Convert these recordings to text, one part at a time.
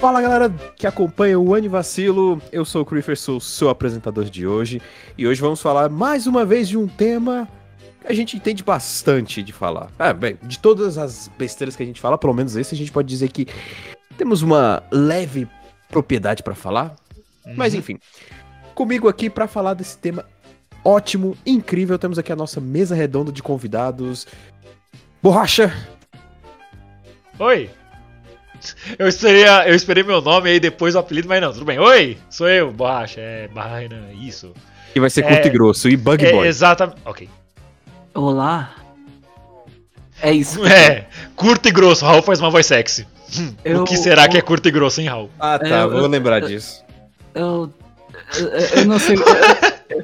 Fala galera que acompanha o Anivacilo, eu sou o Creeper, sou seu apresentador de hoje e hoje vamos falar mais uma vez de um tema que a gente entende bastante de falar. Ah, bem, de todas as besteiras que a gente fala, pelo menos esse a gente pode dizer que temos uma leve propriedade para falar, uhum. mas enfim. Comigo aqui para falar desse tema ótimo, incrível, temos aqui a nossa mesa redonda de convidados. Borracha! Oi! Eu esperei, eu esperei meu nome aí depois o apelido, mas não, tudo bem. Oi, sou eu, Borracha, é Barraina, isso. que vai ser É- curto e grosso, e Bug É, Boy. exatamente. Ok. Olá. É isso. É, curto e grosso, Raul faz uma voz sexy. Eu- o que será que é curto e grosso, hein, Raul? Ah, tá, É, eu- vou lembrar disso. Eu, eu, eu não sei.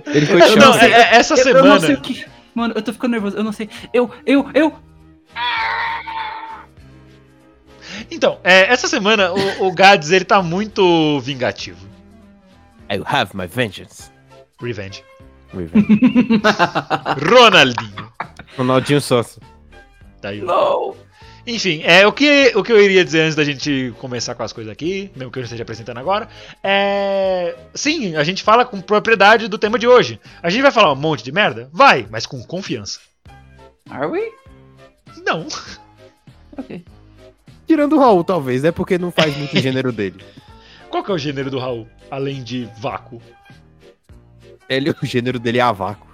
Ele foi Eu. Não, é- é- essa eu, eu semana. não sei o que. Mano, eu tô ficando nervoso. Eu não sei. Eu, eu, eu. Então, é, essa semana o, o Gads ele tá muito vingativo. I have my vengeance. Revenge. Revenge. Ronaldinho. Ronaldinho Sócio. Daí, ó. Não. Enfim, é, o, que, o que eu iria dizer antes da gente começar com as coisas aqui, mesmo que eu esteja apresentando agora, é. Sim, a gente fala com propriedade do tema de hoje. A gente vai falar um monte de merda? Vai, mas com confiança. Are we? Não. Ok. Tirando o Raul, talvez, né? Porque não faz muito gênero dele. Qual que é o gênero do Raul? Além de vácuo. Ele, o gênero dele é a vácuo.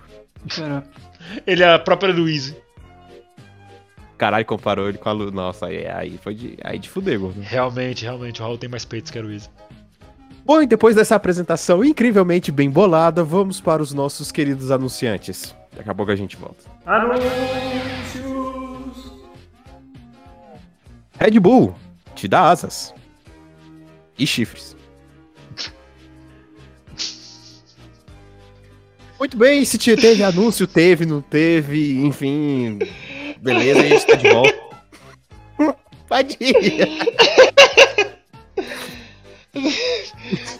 Ele é a própria Louise. Caralho, comparou ele com a Lu. Nossa, aí, aí foi de, aí de fuder, gordo. Realmente, realmente, o Raul tem mais peitos que a Louise. Bom, e depois dessa apresentação incrivelmente bem bolada, vamos para os nossos queridos anunciantes. Daqui a pouco a gente volta. Red Bull, te dá asas. E chifres. Muito bem, se te- teve anúncio, teve, não teve, enfim. Beleza, a gente tá de volta. Ir.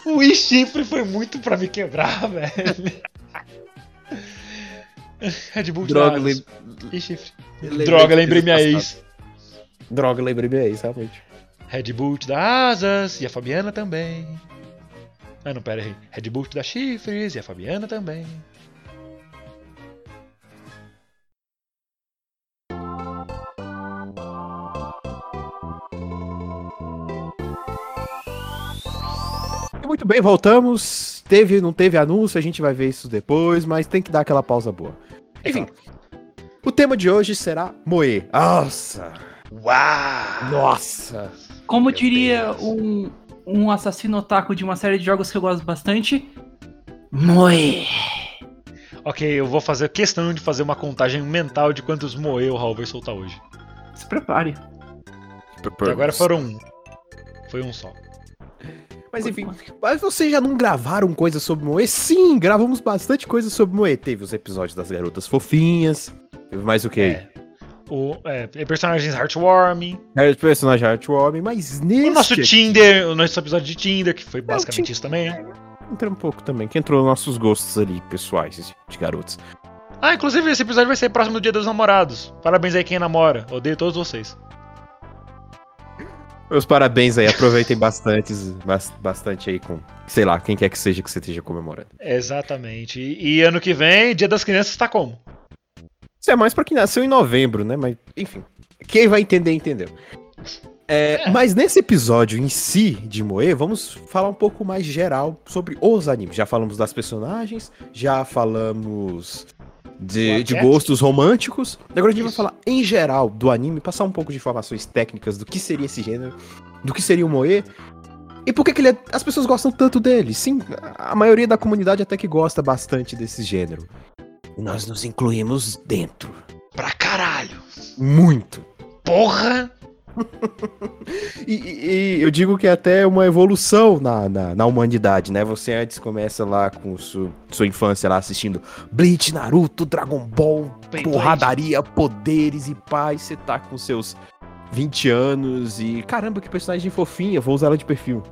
O chifre foi muito pra me quebrar, velho. Red Bull de Droga, asas. lem- E Droga, lembrei minha ex. Droga, lembrei minha ex, realmente. Red Bull te dá asas e a Fabiana também. Ah, não, pera aí. Red Bull te dá chifres e a Fabiana também. Muito bem, voltamos. Teve, não teve anúncio, a gente vai ver isso depois, mas tem que dar aquela pausa boa. Enfim, o tema de hoje será Moe. Nossa! Uau! Nossa! Como Meu diria Deus. um, um assassino otaku de uma série de jogos que eu gosto bastante? Moe. Ok, eu vou fazer questão de fazer uma contagem mental de quantos moe o Raul vai soltar hoje. Se prepare. Até agora foram um. Foi um só. Mas enfim, mas vocês já não gravaram coisa sobre Moe? Sim, gravamos bastante coisa sobre Moe. Teve os episódios das garotas fofinhas. Teve mais o que? É. O, é, personagens heartwarming. É. Personagem Heartwarming, mas nesse. O nosso aqui- Tinder, o nosso episódio de Tinder, que foi basicamente Tin- isso também. Entra um pouco também, que entrou nos nossos gostos ali, pessoais, de garotos. Ah, inclusive esse episódio vai ser próximo do Dia dos Namorados. Parabéns aí quem namora. Odeio todos vocês. Meus parabéns aí, aproveitem bastante, bas- bastante aí com, sei lá, quem quer que seja que você esteja comemorando. Exatamente. E, e ano que vem, Dia das Crianças tá como? Isso é mais pra quem nasceu em novembro, né? Mas, enfim, quem vai entender, entendeu. É, Mas nesse episódio em si de Moe, vamos falar um pouco mais geral sobre os animes. Já falamos das personagens, já falamos de, de gostos românticos. Agora a gente vai falar em geral do anime, passar um pouco de informações técnicas do que seria esse gênero, do que seria o Moe. E por que, que ele é- as pessoas gostam tanto dele? Sim, a maioria da comunidade até que gosta bastante desse gênero. E nós nos incluímos dentro. Pra caralho. Muito. Porra! E, e- eu digo que é até uma evolução na, na, na humanidade, né? Você antes começa lá com su- sua infância lá assistindo Bleach, Naruto, Dragon Ball, Beyblade. porradaria, poderes e paz. Você tá com seus 20 anos e caramba, que personagem fofinha, vou usar ela de perfil.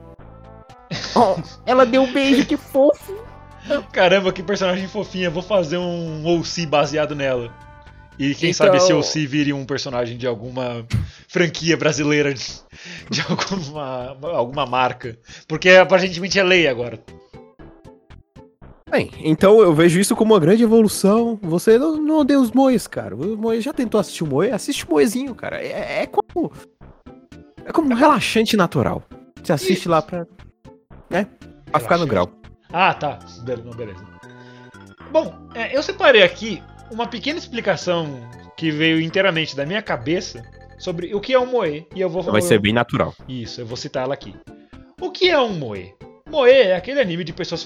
Oh, ela deu um beijo, que fofo. Caramba, que personagem fofinha. Vou fazer um OC baseado nela. E quem sabe esse Então- OC vire um personagem de alguma franquia brasileira, de, alguma, alguma marca. Porque aparentemente é lei agora. Bem, então eu vejo isso como uma grande evolução. Você não, não odeia os moes, cara. O moe já tentou assistir o moe? Assiste o moezinho, cara. É, é como. É como um relaxante natural. Você assiste lá pra. Né? Pra ficar no grau. Ah, tá. Beleza. Bom, é, eu separei aqui uma pequena explicação que veio inteiramente da minha cabeça sobre o que é um moe. E eu vou Vai ser bem natural. Isso, eu vou citar ela aqui. O que é um moe? Moe é aquele anime de pessoas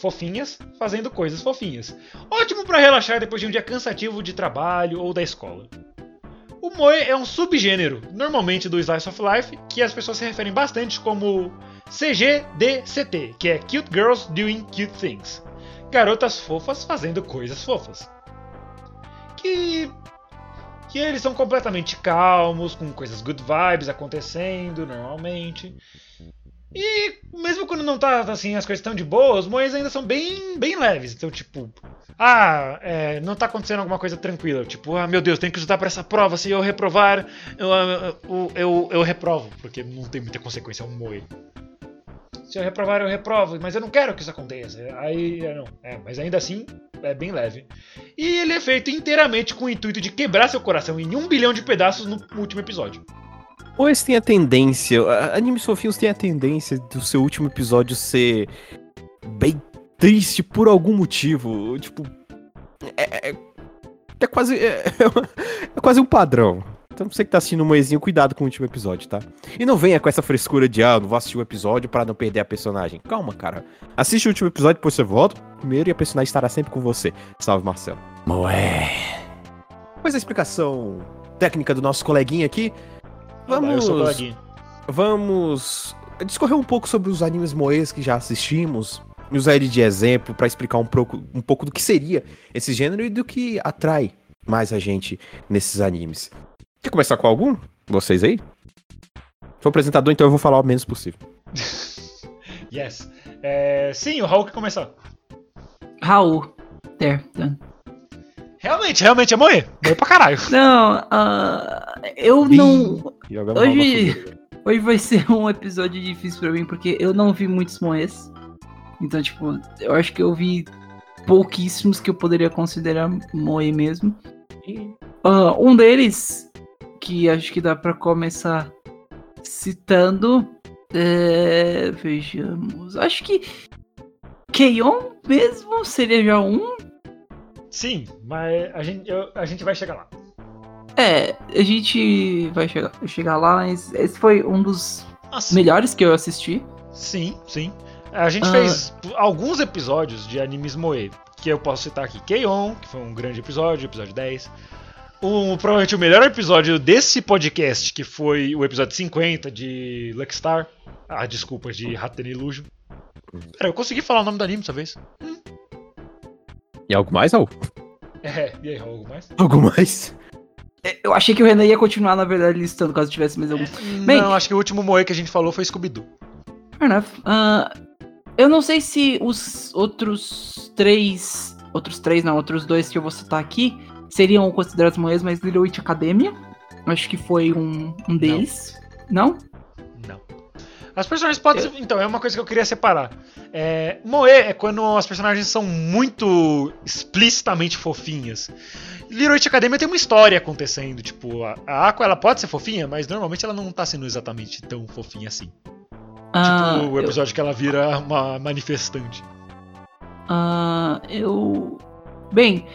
fofinhas fazendo coisas fofinhas. Ótimo pra relaxar depois de um dia cansativo de trabalho ou da escola. O moe é um subgênero, normalmente do Slice of Life, que as pessoas se referem bastante como CGDCT, que é Cute Girls Doing Cute Things. Garotas fofas fazendo coisas fofas. Que que eles são completamente calmos, com coisas good vibes acontecendo normalmente. E mesmo quando não tá assim, as coisas estão de boa, os moes ainda são bem, bem leves. Então, tipo, ah, é, não tá acontecendo alguma coisa tranquila. Tipo, ah, meu Deus, tenho que estudar pra essa prova. Se eu reprovar, eu, eu, eu, eu reprovo. Porque não tem muita consequência, é um moe. Se eu reprovar, eu reprovo, mas eu não quero que isso aconteça. Aí, é, não. É, mas ainda assim, é bem leve. E ele é feito inteiramente com o intuito de quebrar seu coração em um bilhão de pedaços no último episódio. Moes tem a tendência. a- Animes fofinhos têm a tendência do seu último episódio ser. bem triste por algum motivo. Tipo. É, é, é quase. É, é quase um padrão. Então você que tá assistindo o Moezinho, cuidado com o último episódio, tá? E não venha com essa frescura de, ah, não vou assistir o episódio pra não perder a personagem. Calma, cara. Assiste o último episódio, depois você volta primeiro e a personagem estará sempre com você. Salve, Marcelo. Moé. Depois da explicação técnica do nosso coleguinha aqui, vamos, vamos discorrer um pouco sobre os animes moes que já assistimos, e usar ele de exemplo pra explicar um pouco, um pouco do que seria esse gênero e do que atrai mais a gente nesses animes. Quer começar com algum? Vocês aí? Sou apresentador, então eu vou falar o menos possível. Yes. É, sim, o Raul quer começar. Raul. There, done. Realmente, realmente é moe. Moe pra caralho. Não, ah, eu não. Jogando Hoje-. Hoje vai ser um episódio difícil pra mim, porque eu não vi muitos moes. Então, tipo, eu acho que eu vi pouquíssimos que eu poderia considerar moe mesmo. Ah, um deles, que acho que dá pra começar citando. É, vejamos. Acho que. Keion mesmo seria já um. Sim, mas a gente, eu- a gente vai chegar lá. É, a gente vai chegar, chegar lá, mas esse foi um dos Nossa, melhores que eu assisti. sim, sim. A gente Ah. fez alguns episódios de animes moe, que eu posso citar aqui. Keion, que foi um grande episódio, episódio 10. O, provavelmente o melhor episódio desse podcast, que foi o episódio 50 de Luckstar. Ah, desculpa, de Hatten Illusion. Pera, eu consegui falar o nome do anime dessa vez. E algo mais, Raul? É, e aí, Raul, algo mais? Algo mais? Eu achei que o Renan ia continuar, na verdade, listando, caso tivesse mais algum. Bem- Não, acho que o último moe que a gente falou foi Scooby-Doo. Fair enough. Ah, eu não sei se os outros três. Outros três, não, outros dois que eu vou citar aqui seriam considerados moes, mas Little Witch Academia. Acho que foi um, um deles. Não? Não. As personagens podem ser. Então, é uma coisa que eu queria separar. É, Moe é quando as personagens são muito explicitamente fofinhas. Little Witch Academia tem uma história acontecendo. Tipo, a, a Aqua ela pode ser fofinha, mas normalmente ela não tá sendo exatamente tão fofinha assim. Ah, tipo, o eu- episódio que ela vira uma manifestante. Ah, eu. Bem,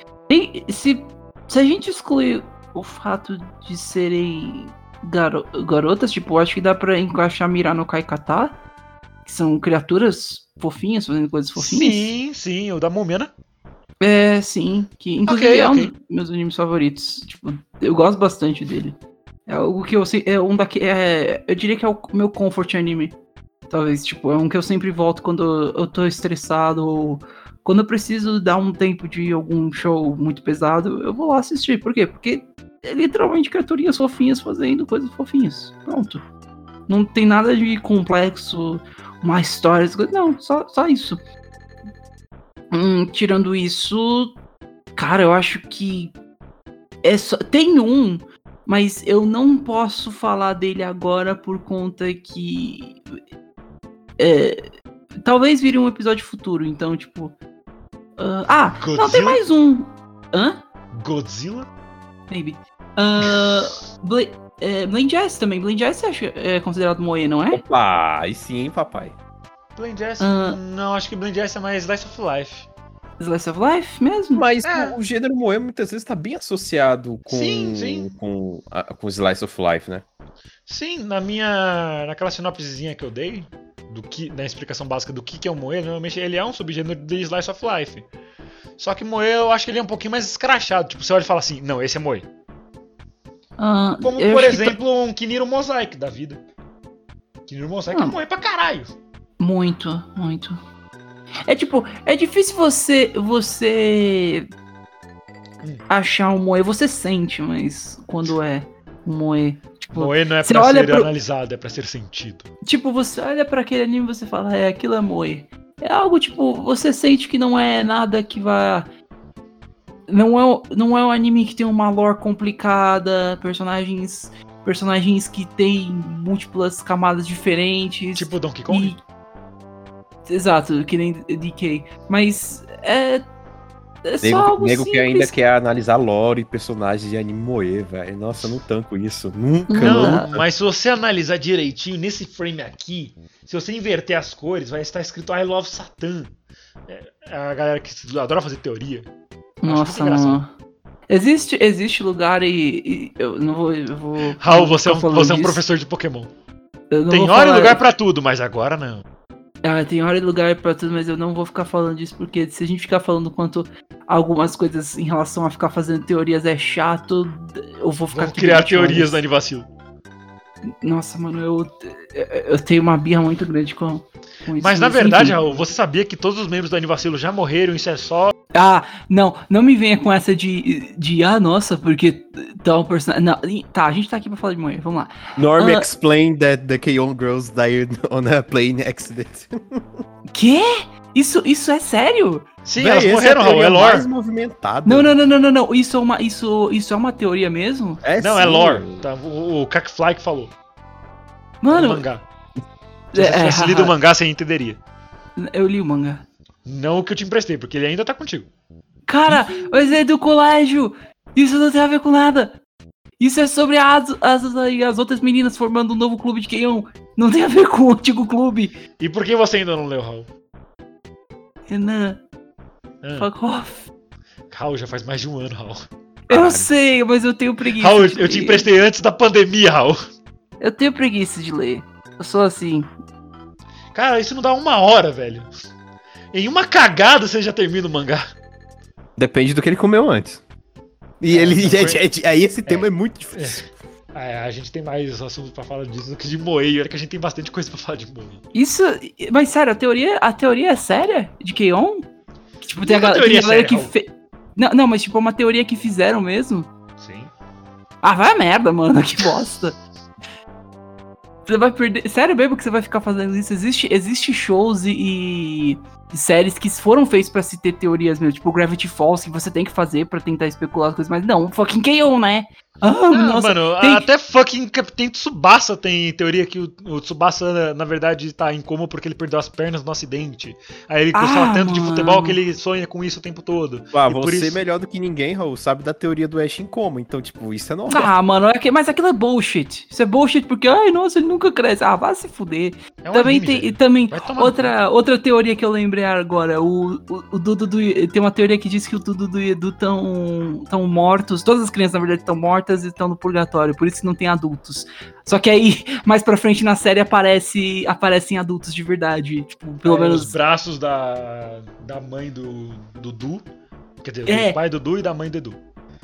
se, se a gente excluir o fato de serem garo- garotas, tipo, acho que dá pra encaixar Mirar no Kaikata, que são criaturas fofinhas, fazendo coisas fofinhas. Sim, sim, o da né? É, sim, que inclusive Ok, é um ok. dos meus animes favoritos. Tipo, eu gosto bastante dele. É algo que eu sei. É um daqui. É, eu diria que é o meu comfort anime. Talvez, tipo, é um que eu sempre volto quando eu tô estressado ou quando eu preciso dar um tempo de algum show muito pesado, eu vou lá assistir. Por quê? Porque é literalmente criaturinhas fofinhas fazendo coisas fofinhas. Pronto. Não tem nada de complexo, uma história. Não, só, só isso. Hum, tirando isso, cara, eu acho que é só tem um, mas eu não posso falar dele agora por conta que é, talvez vire um episódio futuro. Então, tipo, ah, ah, não tem Godzilla? mais um. Hã? Godzilla? Maybe. Uh, Bla é, Blind Jazz também. Blind Jazz acho, é considerado moe, não é? Opa, aí sim, hein, papai. Blind Jazz? Ah. Não, acho que Blind Jazz é mais Slice of Life. Slice of Life mesmo? Mas É. o, o gênero moe muitas vezes tá bem associado com, Sim, sim. com, a, com Slice of Life, né? Sim, na minha. naquela sinopsezinha que eu dei, do que, na explicação básica do que, que é o Moe, normalmente ele é um subgênero de Slice of Life. Só que Moe eu acho que ele é um pouquinho mais escrachado. Tipo, você olha e fala assim, não, esse é Moe. Ah, Como, por acho que exemplo, um Kiniro Mosaic da vida. Kiniro Mosaic Ah. Moe pra caralho. Muito, muito. É tipo, é difícil você você Hum. achar um moe, você sente, mas quando é um moe, tipo, Moe não é pra ser pro- analisado, é pra ser sentido. tipo você olha pra aquele anime e você fala, é, aquilo é moe. É algo tipo, você sente que não é nada que vai não é, não é um anime que tem uma lore complicada, personagens personagens que têm múltiplas camadas diferentes. Tipo Donkey Kong? E- Exato, que nem DK. Mas é. É só Nego, algo nego que ainda quer analisar lore e personagens de anime moe, velho. Nossa, eu não tanco isso. Nunca, Não. nunca. Mas se você analisar direitinho nesse frame aqui, se você inverter as cores, vai estar escrito I love Satan. É, a galera que adora fazer teoria. Nossa, mano. Existe, existe lugar e, e eu não vou. Eu vou Raul, você é um, você é um professor de Pokémon. Tem hora e falar- lugar pra tudo, mas agora não. Ah, tem hora e lugar pra tudo, mas eu não vou ficar falando disso, porque se a gente ficar falando quanto algumas coisas em relação a ficar fazendo teorias é chato, eu vou ficar Vamos criar 20 teorias horas. do Anivacilo. Nossa, mano, eu, eu tenho uma birra muito grande com, com isso. Mas na verdade. Raul, você sabia que todos os membros do Anivacilo já morreram? Isso é só. Ah, não, não me venha com essa de, de ah, nossa, porque tal personagem. Não, e- tá, a gente tá aqui pra falar de mulher, vamos lá. Norm Ah. explained that the K-On! girls died on a plane accident. Quê? Isso, isso é sério? Sim, Véi, elas morreram, Raul, é teoria lore. mais movimentada. Não, não, não, não, não, não. Isso é uma, isso, isso é uma teoria mesmo? É Não, é sim. lore. Tá? O, o Kakfly que falou. no Mano, mangá. Se é, você tivesse é, lido o mangá, você entenderia. eu li o mangá. Não o que eu te emprestei, porque ele ainda tá contigo. Cara, mas é do colégio! Isso não tem a ver com nada! Isso é sobre as, as, as outras meninas formando um novo clube de Keion. Não tem a ver com o antigo clube. E por que você ainda não leu, Raul? Renan, Ah, fuck off. Raul, já faz mais de um ano, Raul. Eu Caralho. sei, mas eu tenho preguiça. Raul, eu te ler. emprestei antes da pandemia, Raul. Eu tenho preguiça de ler. Eu sou assim. Cara, isso não dá uma hora, velho. Em uma cagada você já termina o mangá. Depende do que ele comeu antes. E É, ele. foi- gente, aí esse tema é, muito difícil. É, a gente tem mais assuntos pra falar disso do que de Moei. Olha que a gente tem bastante coisa pra falar de Moei. Isso. Mas sério, a teoria, a teoria é séria de Keion? Que, Tipo, tem a, é gal- tem teoria a galera séria, que fez. Não, não, mas tipo, é uma teoria que fizeram mesmo. Sim. Ah, vai a merda, mano, que bosta. Você vai perder. Sério mesmo que você vai ficar fazendo isso? Existe, existe shows e séries que foram feitos pra se ter teorias mesmo, tipo Gravity Falls, que você tem que fazer pra tentar especular as coisas, mas não, fucking KO, né? Ah, Ah, nossa. mano, tem- até fucking Capitão Tsubasa tem teoria que o, o Tsubasa, na, verdade, tá em coma porque ele perdeu as pernas no acidente. Aí ele gostava Ah, tanto de futebol que ele sonha com isso o tempo todo. Ah, E por você isso- melhor do que ninguém, Raul, sabe da teoria do Ash em coma. Então, tipo, isso é normal. Ah, mano, é que- mas aquilo é bullshit. Isso é bullshit porque, ai, nossa, ele nunca cresce. Ah, vai se fuder. É um também anime, tem, e velho. também outra, outra teoria que eu lembrei agora, o, o, o Dudu do tem uma teoria que diz que o Dudu do Edu estão tão mortos, todas as crianças na verdade estão mortas e estão no purgatório, por isso que não tem adultos. Só que aí mais pra frente na série aparece aparecem adultos de verdade, tipo, pelo É, menos Os braços da, da mãe do Dudu. Quer dizer, É. do pai do Dudu e da mãe do Edu.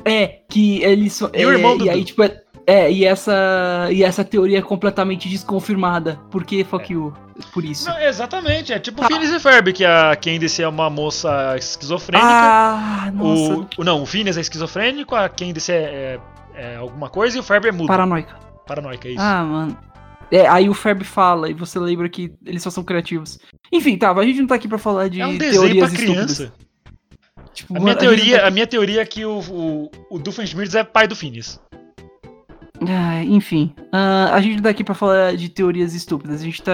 é que eles E o é, irmão do e aí Dudu? tipo é- É, e essa, e essa teoria é completamente desconfirmada. Por que fuck you? Por isso. Não, exatamente, é tipo o Phineas e Ferb, que a Candice é uma moça esquizofrênica. Ah, nossa. o, não, o Phineas é esquizofrênico, a Candice é, é, é alguma coisa e o Ferb é mudo. Paranoica. Paranoica, é isso. Ah, mano. É, aí o Ferb fala e você lembra que eles só são criativos. Enfim, tá, a gente não tá aqui pra falar de é um desenho teorias pra estúpidas. criança. Tipo, A minha, teoria, tá a minha teoria é que o, o, o Doofenshmirtz é pai do Phineas. Ah, enfim, ah, a gente não tá aqui pra falar de teorias estúpidas. A gente tá.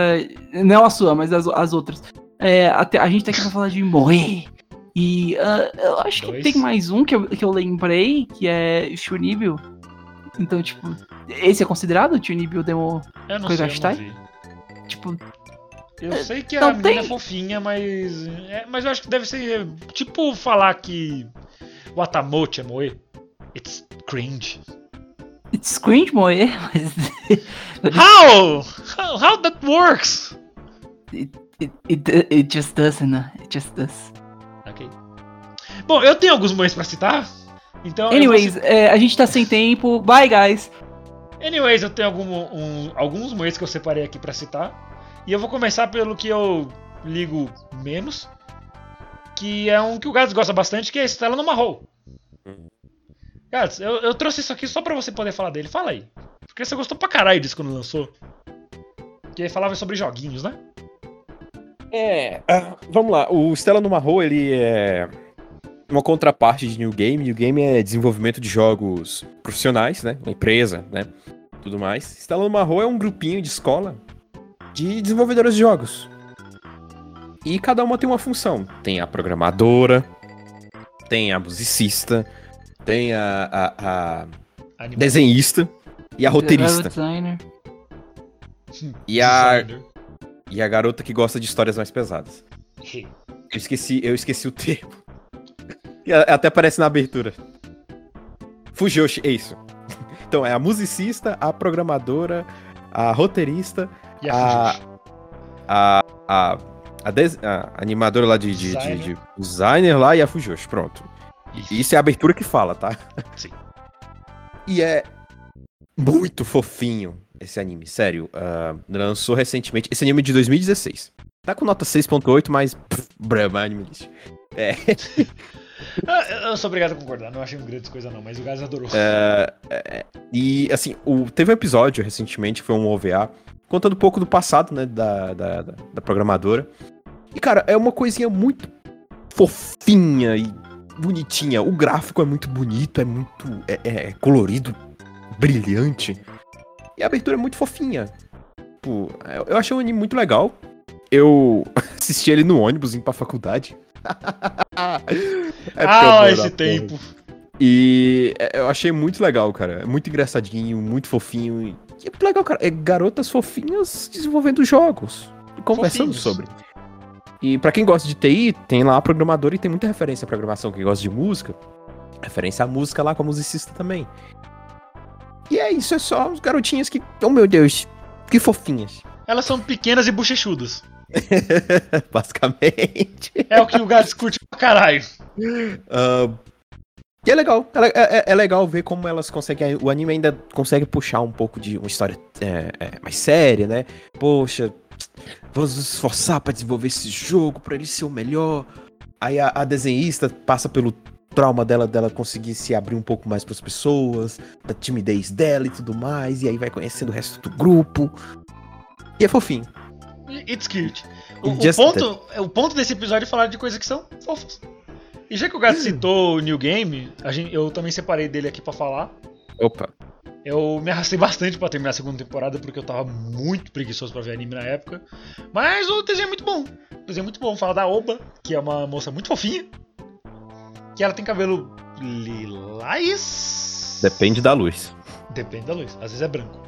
Não a sua, mas as, as outras. É, a, te- a gente tá aqui pra falar de morrer. E ah, eu acho Dois. que tem mais um que eu, que eu lembrei, que é Shunibyo. Então, tipo, esse é considerado Shunibyo Demo? Eu não Coisa sei, eu não. Tipo, Eu sei que não a menina tem. é fofinha, mas. é, mas eu acho que deve ser. Tipo falar que. O Atamote é moe. It's cringe. It's cringe morrer, mas. How? How, how that works? it, it, it just doesn't, né? It just does. Ok. Bom, eu tenho alguns moes pra citar. Então. Anyways, é, a gente tá sem tempo. Bye, guys. Anyways, eu tenho algum, um- alguns moes que eu separei aqui pra citar. E eu vou começar pelo que eu ligo menos. Que é um que o Gats gosta bastante, que é Estela no Marrow. Gats, eu, eu trouxe isso aqui só pra você poder falar dele. Fala aí. Porque você gostou pra caralho disso quando lançou. Que falava sobre joguinhos, né? É. ah, vamos lá. O Stella no Marro, ele é uma contraparte de New Game. New Game é desenvolvimento de jogos profissionais, né? Uma empresa, né? Tudo mais. Stella no Marro é um grupinho de escola de desenvolvedores de jogos. E cada uma tem uma função. Tem a programadora, tem a musicista, tem a, a- a desenhista e a roteirista. Designer. E a, designer. e a garota que gosta de histórias mais pesadas. Eu esqueci, eu esqueci o termo. E a- até aparece na abertura. Fujoshi, é isso. Então é a musicista, a programadora, a roteirista, E a a- a, a, a, des- a animadora lá de, de, de- Designer. de designer lá e a Fujoshi, pronto. Isso. Isso é a abertura que fala, tá? Sim. E é muito fofinho esse anime, sério. ah, lançou recentemente. Esse anime é de 2016. Tá com nota 6.8, mas. Brama anime lixo. É. Ah, Eu sou obrigado a concordar, não achei um grande coisa não, mas o Gats adorou. É, é, e assim, o, teve um episódio recentemente, que foi um OVA, contando um pouco do passado, né, da, da- da programadora. E, cara, é uma coisinha muito fofinha e bonitinha. O gráfico é muito bonito, é muito. é, é colorido, brilhante. E a abertura é muito fofinha. Tipo, eu, eu achei o anime muito legal. Eu assisti ele no ônibus indo pra faculdade. É ah, esse tempo. E é, eu achei muito legal, cara. É muito engraçadinho, muito fofinho. E é muito legal, cara. É garotas fofinhas desenvolvendo jogos. E conversando Fofinhos. sobre. E pra quem gosta de TI, tem lá a programadora e tem muita referência à programação. Quem gosta de música, referência à música lá com a musicista também. E é isso, é só os garotinhas que. Oh meu Deus, que fofinhas. Elas são pequenas e bochechudas. Basicamente. É o que o Gats curte pra caralho. Ah, e é legal, é, é- é legal ver como elas conseguem. O anime ainda consegue puxar um pouco de uma história é, é, mais séria, né? Poxa, vamos nos esforçar pra desenvolver esse jogo, pra ele ser o melhor. Aí a, a desenhista passa pelo trauma dela, dela conseguir se abrir um pouco mais pras pessoas, da timidez dela e tudo mais, e aí vai conhecendo o resto do grupo. E é fofinho. It's cute. O, o ponto, o ponto desse episódio é falar de coisas que são fofas. E já que o Gato citou o New Game, gente, eu também separei dele aqui pra falar. Opa. Eu me arrastei bastante pra terminar a segunda temporada porque eu tava muito preguiçoso pra ver anime na época. Mas o desenho é muito bom. O desenho é muito bom. Fala da Oba, que é uma moça muito fofinha. Que ela tem cabelo lilás. Depende da luz. Depende da luz. Às vezes é branco.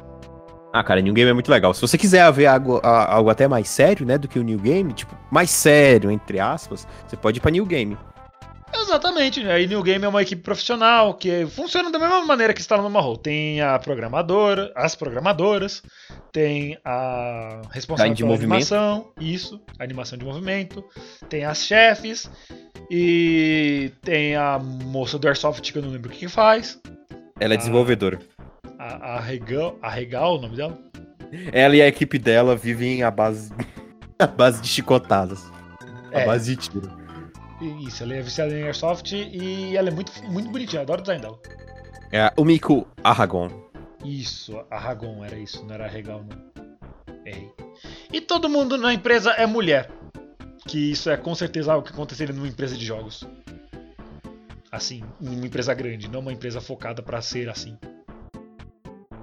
Ah, cara, New Game é muito legal. Se você quiser ver algo, algo até mais sério, né, do que o New Game, tipo, mais sério, entre aspas, você pode ir pra New Game. Exatamente, né? Aí New Game é uma equipe profissional que funciona da mesma maneira que está no Marrow. Tem a programadora, as programadoras, tem a responsável de pela animação, isso, a animação de movimento, tem as chefes e tem a moça do Airsoft que eu não lembro o que, que faz, Ela é Ah. desenvolvedora. a a, a Regal, a Regal, o nome dela? Ela e a equipe dela vivem à base, à base de chicotadas. À É. base de tiro. Isso, ela é viciada em Airsoft e ela é muito, muito bonitinha, eu adoro o design dela. É o Miku Aragon. Isso, a Ragon era isso, não era Regal não. Errei. E todo mundo na empresa é mulher. Que isso é com certeza algo que aconteceria numa empresa de jogos. Assim, numa empresa grande, não uma empresa focada pra ser assim.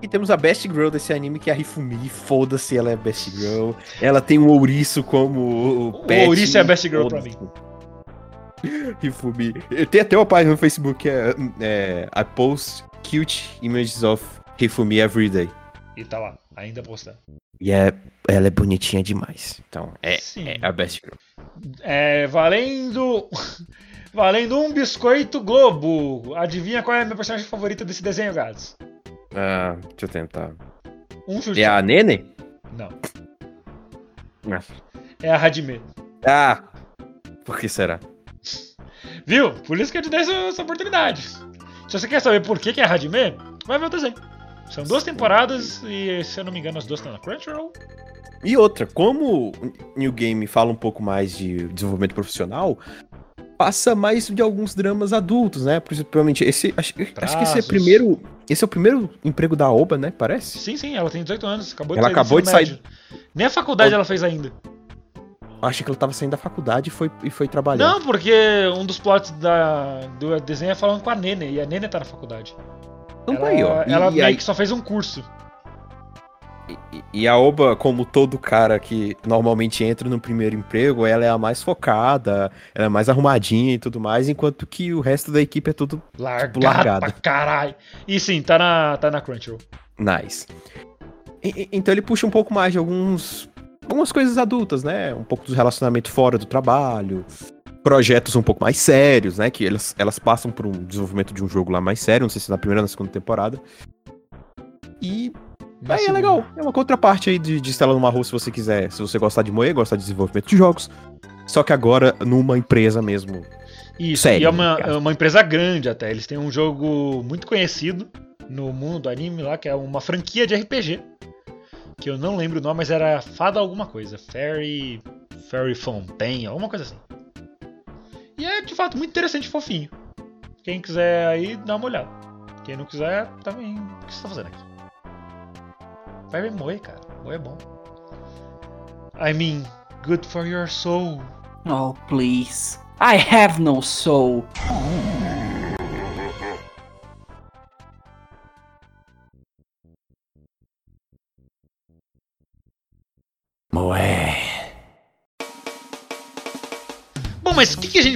E temos a Best Girl desse anime, que é a Rifumi. Foda-se, ela é Best Girl. Ela tem um ouriço como O pet. ouriço é a Best Girl pra mim. Rifumi. Tem até uma página no Facebook que é, é I post cute images of Rifumi every day. E tá lá, ainda postando. E é, ela é bonitinha demais. Então, é, é a Best Girl. É, valendo. Valendo um biscoito Globo. Adivinha qual é a minha personagem favorita desse desenho, gatos? Ah, deixa eu tentar. Um chute. É a Nene? Não. É a Hajime. Ah! Por que será? Viu? Por isso que eu te dei essa, essa oportunidade. Se você quer saber por que, que é Hajime, vai ver o desenho. São duas temporadas e, se eu não me engano, as duas estão na Crunchyroll. E outra, como o New Game fala um pouco mais de desenvolvimento profissional, passa mais de alguns dramas adultos, né? Principalmente esse. Acho, acho que esse é o primeiro. Esse é o primeiro emprego da Oba, né? Parece. Sim, sim, ela tem 18 anos. Acabou Ela de sair do acabou de sair- médio. Nem a faculdade ela fez ainda. Acho que ela tava saindo da faculdade e foi, e foi trabalhar. Não, porque um dos plots da, do desenho é falando com a Nene, e a Nene tá na faculdade. Então ela tá aí, ó. E, ela e meio aí- que só fez um curso. e- e a Oba, como todo cara que normalmente entra no primeiro emprego, ela é a mais focada, ela é mais arrumadinha e tudo mais, enquanto que o resto da equipe é tudo Largada, largada. pra caralho. E sim, tá na, tá na Crunchyroll. Nice. E- então ele puxa um pouco mais de alguns. Algumas coisas adultas, né? Um pouco do relacionamento fora do trabalho. Projetos um pouco mais sérios, né? Que elas, elas passam por um desenvolvimento de um jogo lá mais sério, não sei se na primeira ou na segunda temporada. E aí é legal. É uma contraparte aí de, de Estela no Marro se você quiser. Se você gostar de moer, gostar de desenvolvimento de jogos. Só que agora numa empresa mesmo. Isso, Sério, e é uma, é uma empresa grande até. Eles têm um jogo muito conhecido no mundo do anime lá, que é uma franquia de RPG. Que eu não lembro o nome, mas era Fada alguma coisa. Fairy. Fairy Fontaine, alguma coisa assim. E é de fato muito interessante e fofinho. Quem quiser aí, dá uma olhada. Quem não quiser, também. O que você tá fazendo aqui? Vai ver Moe, cara. Moe é bom. I mean, good for your soul. Oh, please. I have no soul. Moé.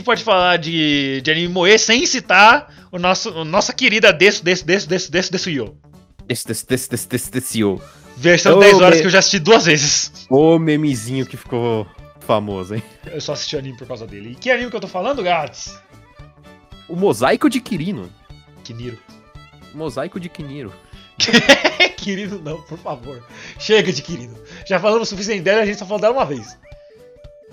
Pode falar de, de anime moe sem citar o nosso, o nossa querida Desu, Desu, Desu, Desu, Desu, Desu Yo? Desse, desse, desse, desse, desse, desse, ô. Versão Ô, 10 horas me- que eu já assisti duas vezes. Ô memezinho que ficou famoso, hein? Eu só assisti o anime por causa dele. E que anime que eu tô falando, Gats? O mosaico de Kirino. Kiniro. Mosaico de Kiniro. Querido, não, por favor. Chega de querido. Já falamos o suficiente dela, a gente só falou dela uma vez.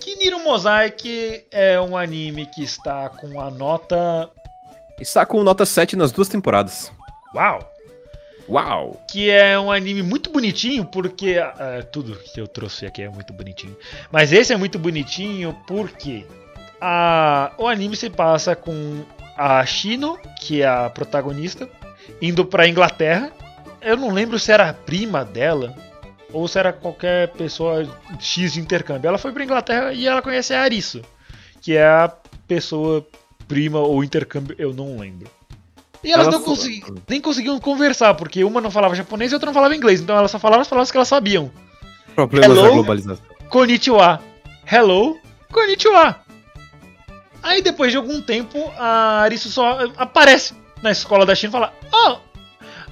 Kiniro Mosaic é um anime que está com a nota. Está com nota 7 nas duas temporadas. Uau! Uau! que é um anime muito bonitinho, porque ah, tudo que eu trouxe aqui é muito bonitinho. Mas esse é muito bonitinho porque a, o anime se passa com a Shino, que é a protagonista, indo pra Inglaterra. Eu não lembro se era a prima dela ou se era qualquer pessoa X de intercâmbio. Ela foi pra Inglaterra e ela conhece a Arisu, que é a pessoa prima ou intercâmbio, eu não lembro. E elas Ela não foi- consegui- nem conseguiam conversar, porque uma não falava japonês e outra não falava inglês. Então elas só falavam as palavras que elas sabiam. Problemas Hello? da globalização. Konnichiwa. Hello, konnichiwa. Aí depois de algum tempo, a Arisu só aparece na escola da China e fala: Oh,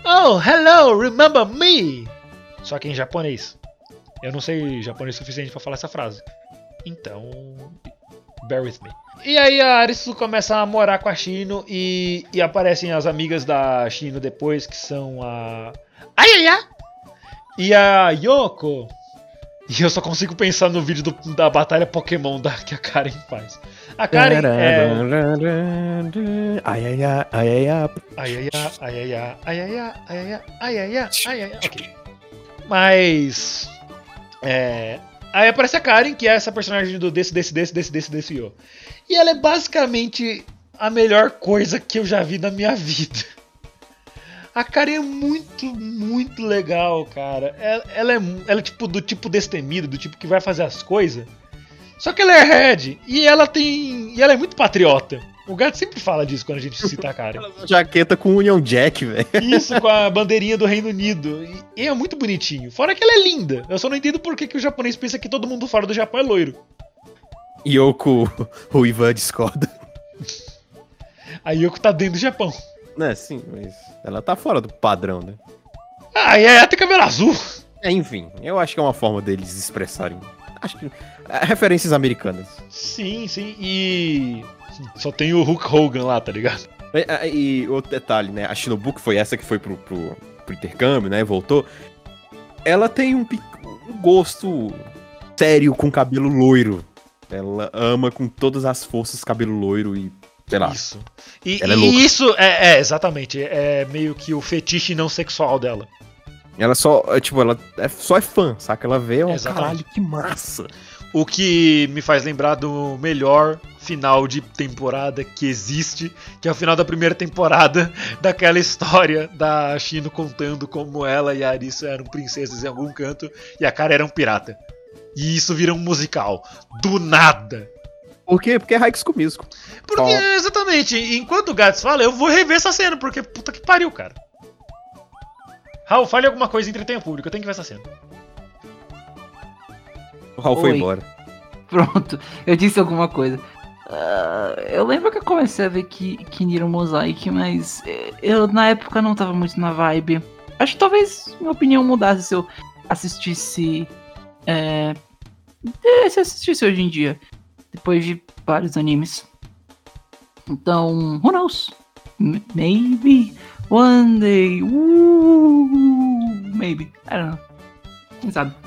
oh, hello, remember me? Só que em japonês. Eu não sei japonês suficiente pra falar essa frase. Então, bear with me. E aí a Arisu começa a morar com a Shino e, e aparecem as amigas da Shino depois, que são a Ayaya e a Yoko. E eu só consigo pensar no vídeo do- da batalha Pokémon da, que a Karen faz. A Karen é. Ai, ai, ai, ai, ai, ai. Ai, ai, ai, ai, ai, ai, ai, ai, ai, ai, ai, ai, ai, ai, ai, ok. Mas. É. Aí aparece a Karen, que é essa personagem do desse, desse, desse, desse, desse, desse, yo. E ela é basicamente a melhor coisa que eu já vi na minha vida. A Karen é muito, muito legal, cara. Ela, ela é, ela é tipo do tipo destemido, do tipo que vai fazer as coisas. Só que ela é red e ela tem. E ela é muito patriota. O gato sempre fala disso quando a gente cita a Karen. Jaqueta com Union Jack, velho. Isso, com a bandeirinha do Reino Unido. E, é muito bonitinho. Fora que ela é linda. Eu só não entendo por que, que o japonês pensa que todo mundo fora do Japão é loiro. Yoko, o Ivan discorda. A Yoko tá dentro do Japão. Né, sim, mas ela tá fora do padrão, né? Ah, e ela tem cabelo azul. É, enfim, eu acho que é uma forma deles expressarem. Acho que. é, referências americanas. Sim, sim. E. Só tem o Hulk Hogan lá, tá ligado? E, a- e outro detalhe, né? A Shinobu, que foi essa que foi pro, pro, pro intercâmbio, né? Voltou. Ela tem um, um gosto sério com cabelo loiro. Ela ama com todas as forças cabelo loiro e. Sei lá. Isso. E, é e louca. isso é, é, exatamente. É meio que o fetiche não sexual dela. Ela só. é, Tipo, ela é, só é fã, saca? Ela vê, ó, Exatamente. caralho, que massa. O que me faz lembrar do melhor final de temporada que existe, que é o final da primeira temporada daquela história da Shino contando como ela e a Arisa eram princesas em algum canto e a cara era um pirata. E isso vira um musical. Do nada. Por quê? Porque é High School Musical. Porque, Ó. exatamente, enquanto o Gats fala, eu vou rever essa cena, porque puta que pariu, cara. Raul, fale alguma coisa e entretenha o público, eu tenho que ver essa cena. O Raul foi Oi. embora. Pronto, eu disse alguma coisa. Ah, eu lembro que eu comecei a ver que, que Niro Mosaic, mas eh, eu na época não tava muito na vibe. Acho que talvez minha opinião mudasse se eu assistisse. É, se eu assistisse hoje em dia. Depois de vários animes. Então, who knows? Maybe one day. Uh, maybe. I don't know. Quem sabe?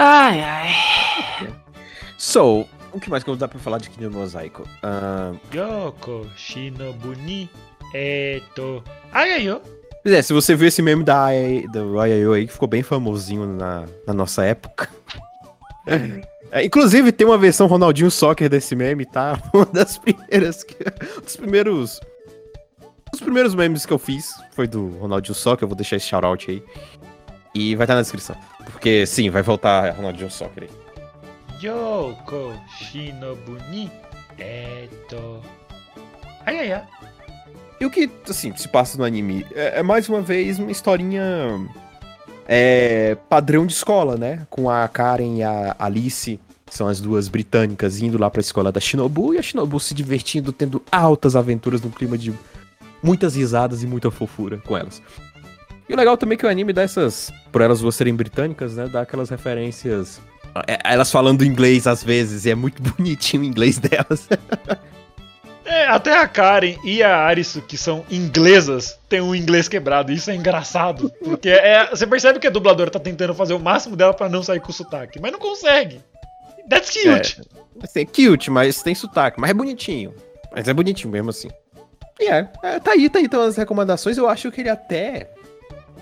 Ai, ai. So, o que mais que eu dá pra falar de Kinyo Mosaico? Ah, Yoko Shinobuni Eto. Ai, ai, ó. Pois é, se você viu esse meme da AI do IIO aí, que ficou bem famosinho na, na nossa época. É, inclusive, tem uma versão Ronaldinho Soccer desse meme, tá? Uma das primeiras. Que, um dos primeiros. um dos primeiros memes que eu fiz foi do Ronaldinho Soccer, eu vou deixar esse shoutout aí. E vai estar na descrição. Porque sim, vai voltar Ronaldinho Soccer aí. Yoko Shinobuni Eto. Ai, ai, ai. E o que, assim, se passa no anime? É, é mais uma vez uma historinha. É, padrão de escola, né? Com a Karen e a Alice, que são as duas britânicas, indo lá pra escola da Shinobu e a Shinobu se divertindo, tendo altas aventuras num clima de muitas risadas e muita fofura com elas. E o legal também é que o anime dá essas. Por elas duas serem britânicas, né? Dá aquelas referências. é, elas falando inglês às vezes, e é muito bonitinho o inglês delas. É, até a Karen e a Arisu, que são inglesas, tem um inglês quebrado. Isso é engraçado. Porque é, você percebe que a dubladora tá tentando fazer o máximo dela pra não sair com sotaque, mas não consegue. That's cute. Assim, é cute, mas tem sotaque. Mas é bonitinho. Mas é bonitinho mesmo assim. E é, é, tá aí, tá aí então as recomendações. Eu acho que ele até.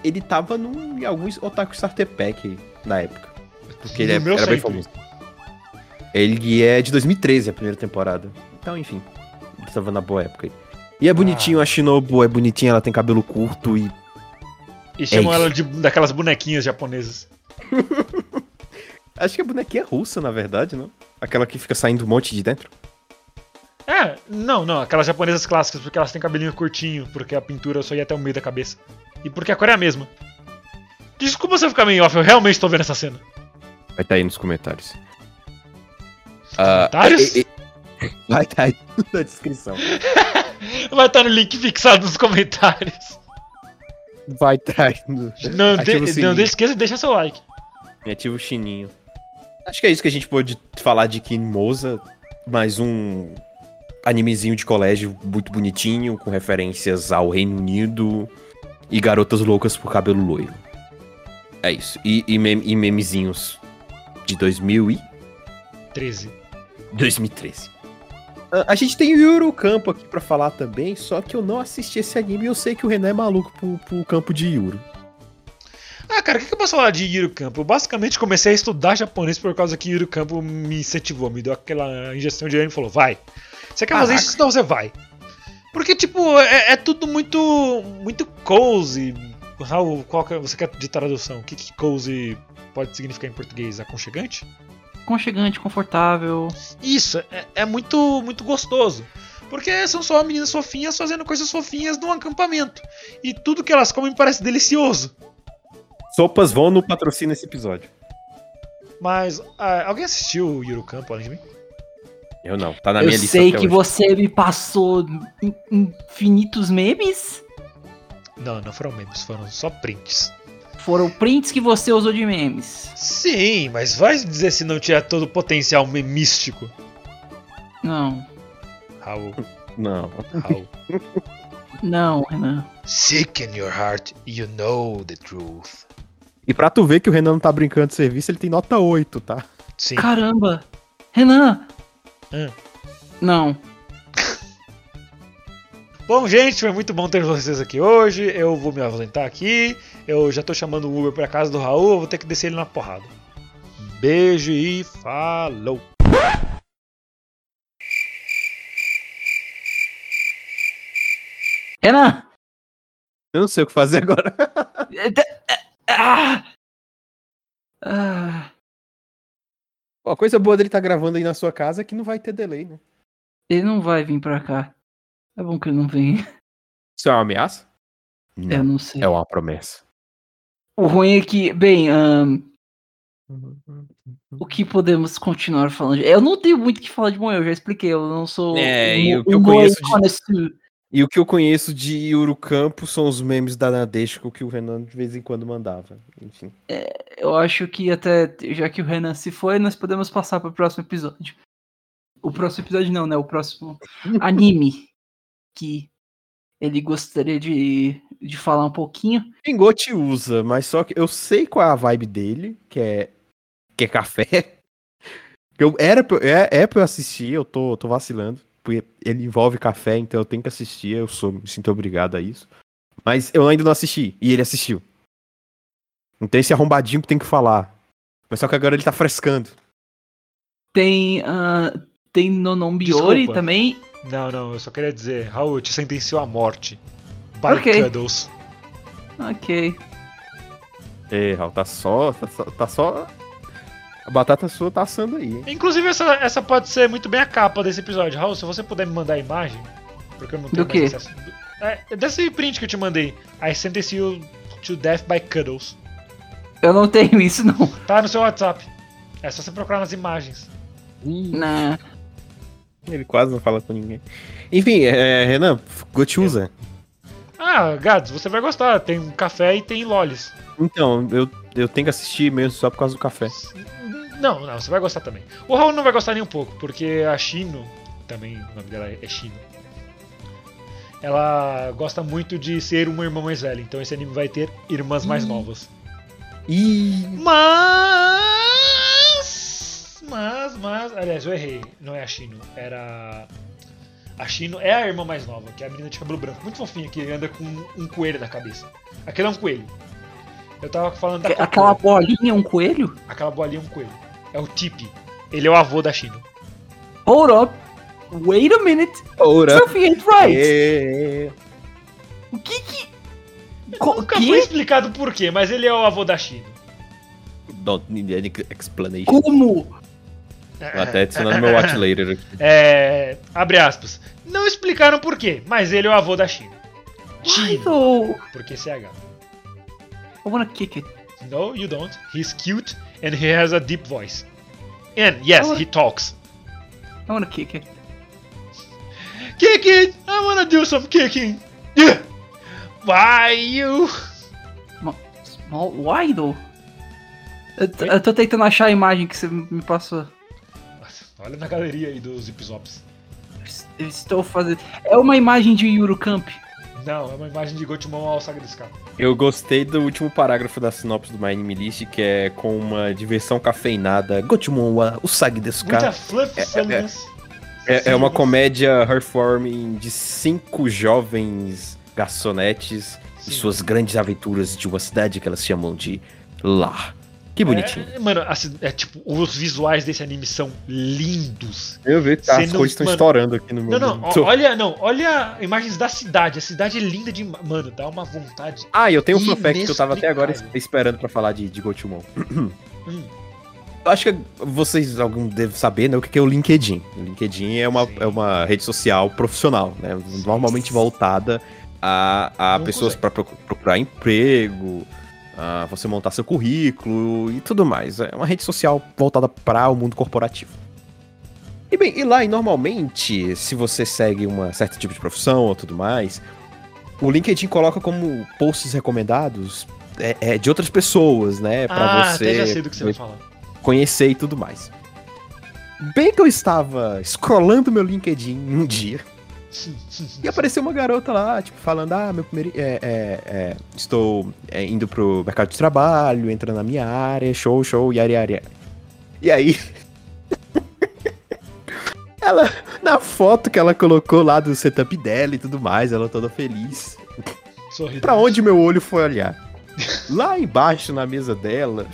Ele tava num, em alguns Otaku Starter Pack na época. Porque ele é, era bem sempre. famoso. Ele é de 2013, a primeira temporada. Então, enfim. Ele tava na boa época aí. E é bonitinho, Ah. a Shinobu é bonitinha, ela tem cabelo curto e. E chamam É ela de daquelas bonequinhas japonesas. Acho que a bonequinha é russa, na verdade, não? Aquela que fica saindo um monte de dentro. É, não, não, aquelas japonesas clássicas, porque elas têm cabelinho curtinho, porque a pintura só ia até o meio da cabeça. E porque a cor é a mesma. Desculpa se eu ficar meio off, eu realmente tô vendo essa cena. Vai estar aí nos comentários. Ah, Comentários? e- e- Vai estar aí na descrição. Vai estar no link fixado nos comentários. Vai estar aí no. Não, de, não sininho. deixa, esqueça de deixar seu like. E ativa o chininho. Acho que é isso que a gente pôde falar de Kinmoza. Mais um animezinho de colégio muito bonitinho, com referências ao Reino Unido e garotas loucas por cabelo loiro. É isso. E, e, mem- e memezinhos de 2000 e 13. 2013. Ah, A gente tem o Yuru Campo aqui pra falar também, só que eu não assisti esse anime e eu sei que o Renan é maluco pro, pro campo de Yuro. Ah, cara, o que, que eu posso falar de Yuru Campo? Eu basicamente comecei a estudar japonês por causa que Yuru Campo me incentivou, me deu aquela injeção de ânimo e falou: vai. Você quer fazer Caraca. isso, então você vai. Porque, tipo, é, é tudo muito. muito cozy. Raul, qual que é, você quer de tradução? O que, que cozy pode significar em português? Aconchegante? Conchegante, confortável. Isso, é, é muito, muito gostoso. Porque são só meninas fofinhas fazendo coisas fofinhas num acampamento. E tudo que elas comem parece delicioso. Sopas vão no patrocínio esse episódio. Mas ah, alguém assistiu o Yuru Campo além de mim? Eu não, tá na eu minha lista sei até que hoje. você me passou in- infinitos memes. Não, não foram memes, foram só prints. Foram prints que você usou de memes. Sim, mas vai dizer se não tinha todo o potencial memístico. Não, Raul, Não. Raul. não, Renan. Sick in your heart, you know the truth. E pra tu ver que o Renan não tá brincando de serviço, ele tem nota 8, tá? Sim. Caramba! Renan! Hum. Não. Bom, gente, foi muito bom ter vocês aqui hoje. Eu vou me ausentar aqui. Eu já tô chamando o Uber pra casa do Raul. Eu vou ter que descer ele na porrada. Beijo e falou! Renan! Eu não sei o que fazer agora. Ah! Ah, Ó, a coisa boa dele tá gravando aí na sua casa é que não vai ter delay, né? ele não vai vir pra cá. É bom que ele não vem. Isso é uma ameaça? Eu não sei. É uma promessa. O ruim é que, bem, ahn, o que podemos continuar falando? de- Eu não tenho muito o que falar de Moe, eu já expliquei, eu não sou É, um- e o que um eu conheço de-. E o que eu conheço de Urucampo são os memes da Nadeshko que o Renan de vez em quando mandava. Enfim. Eu acho que até, já que o Renan se foi, nós podemos passar para o próximo episódio. O próximo episódio não, né? O próximo anime que ele gostaria de, de falar um pouquinho. Pingote usa, mas só que eu sei qual é a vibe dele, que é que é café. Eu, era, é, é pra eu assistir, eu tô, tô vacilando. Porque ele envolve café, então eu tenho que assistir, eu sou, me sinto obrigado a isso. Mas eu ainda não assisti, e ele assistiu. Então esse arrombadinho que tem que falar. Mas só que agora ele tá frescando. Tem, ah, tem Nonombiori Desculpa. também. Não, não, eu só queria dizer, Raul, te sentenciou à morte. By Ok. Cuddles. Ok. É, Raul, tá só, tá só. Tá só. A batata sua tá assando aí, hein? Inclusive, essa, essa pode ser muito bem a capa desse episódio. Raul, se você puder me mandar a imagem, porque eu não tenho Do mais quê? acesso. É, desse print que eu te mandei. I sentence you to death by Cuddles. Eu não tenho isso, não. Tá no seu WhatsApp. É só você procurar nas imagens. Não. Ele quase não fala com ninguém. Enfim, é, Renan, Gotiusa. Ah, Gads, você vai gostar. Tem café e tem lolis. Então, eu, eu tenho que assistir mesmo só por causa do café. Não, não, você vai gostar também. O Raul não vai gostar nem um pouco, porque a Shino, também o nome dela é Shino, ela gosta muito de ser uma irmã mais velha, então esse anime vai ter irmãs mais novas. Ih, Mas. Mas, mas. Aliás, eu errei. Não é a Shino, era. A Shino é a irmã mais nova, que é a menina de cabelo branco, muito fofinha, que anda com um coelho na cabeça. Aquele é um coelho. Eu tava falando da Aquela Kokoro. bolinha é um coelho? Aquela bolinha é um coelho. É o Tipi. Ele é o avô da Shino. Hold up. Wait a minute. ora. Something ain't right. É. O que que... Co Nunca que? foi explicado por quê, mas ele é o avô da Shino. Don't need any explanation. Como? Vou até adicionar no meu watch later aqui. É. Abre aspas. Não explicaram por quê, mas ele é o avô da Shino. Shino. Porque CH. I wanna kick it. No, you don't. He's cute and he has a deep voice. And yes, he talks. I wanna kick it. Kick it! I wanna do some kicking! Yeah! Why you? Small, why though? Eu, eu tô tentando achar a imagem que você me passou. Nossa, Olha na galeria aí dos. Eu estou fazendo. É uma imagem de Eurocamp. Não, é uma imagem de Gotemon ao Saga desse cara. Eu gostei do último parágrafo da sinopse do My Anime List, que é com uma diversão cafeinada. Gotemon wa Usagi desu Muita ka. fluff, É, funness. É, é uma comédia heartwarming de cinco jovens garçonetes e suas grandes aventuras de uma cidade que elas chamam de Lá. Que bonitinho. É, mano, assim, é tipo, os visuais desse anime são lindos. Eu vi, Você as não- coisas estão mano, estourando aqui no meu Não, não, olha, não, olha imagens da cidade. A cidade é linda de. Mano, dá uma vontade. Ah, eu tenho um fun fact que eu tava até agora esperando pra falar de, de Gotemon. Hum. Eu acho que vocês algum devem saber, né, o que que é o LinkedIn. O LinkedIn é uma, Sim. é uma rede social profissional, né? Normalmente voltada a, a Não pessoas para procurar emprego, você montar seu currículo e tudo mais. É uma rede social voltada para o mundo corporativo. E bem, e lá, e normalmente, se você segue um certo tipo de profissão ou tudo mais, o LinkedIn coloca como posts recomendados é, é, de outras pessoas, né? Pra ah, você já sei do que você vai falar. conhecer e tudo mais. Bem que eu estava scrollando meu LinkedIn um dia e apareceu uma garota lá, tipo, falando: Ah, meu primeiro. é, é, é, estou é, indo pro mercado de trabalho, entrando na minha área, show, show, yari, yari. yari." E aí. ela, na foto que ela colocou lá do setup dela e tudo mais, ela toda feliz. Sorriso. Pra onde meu olho foi olhar? Lá embaixo na mesa dela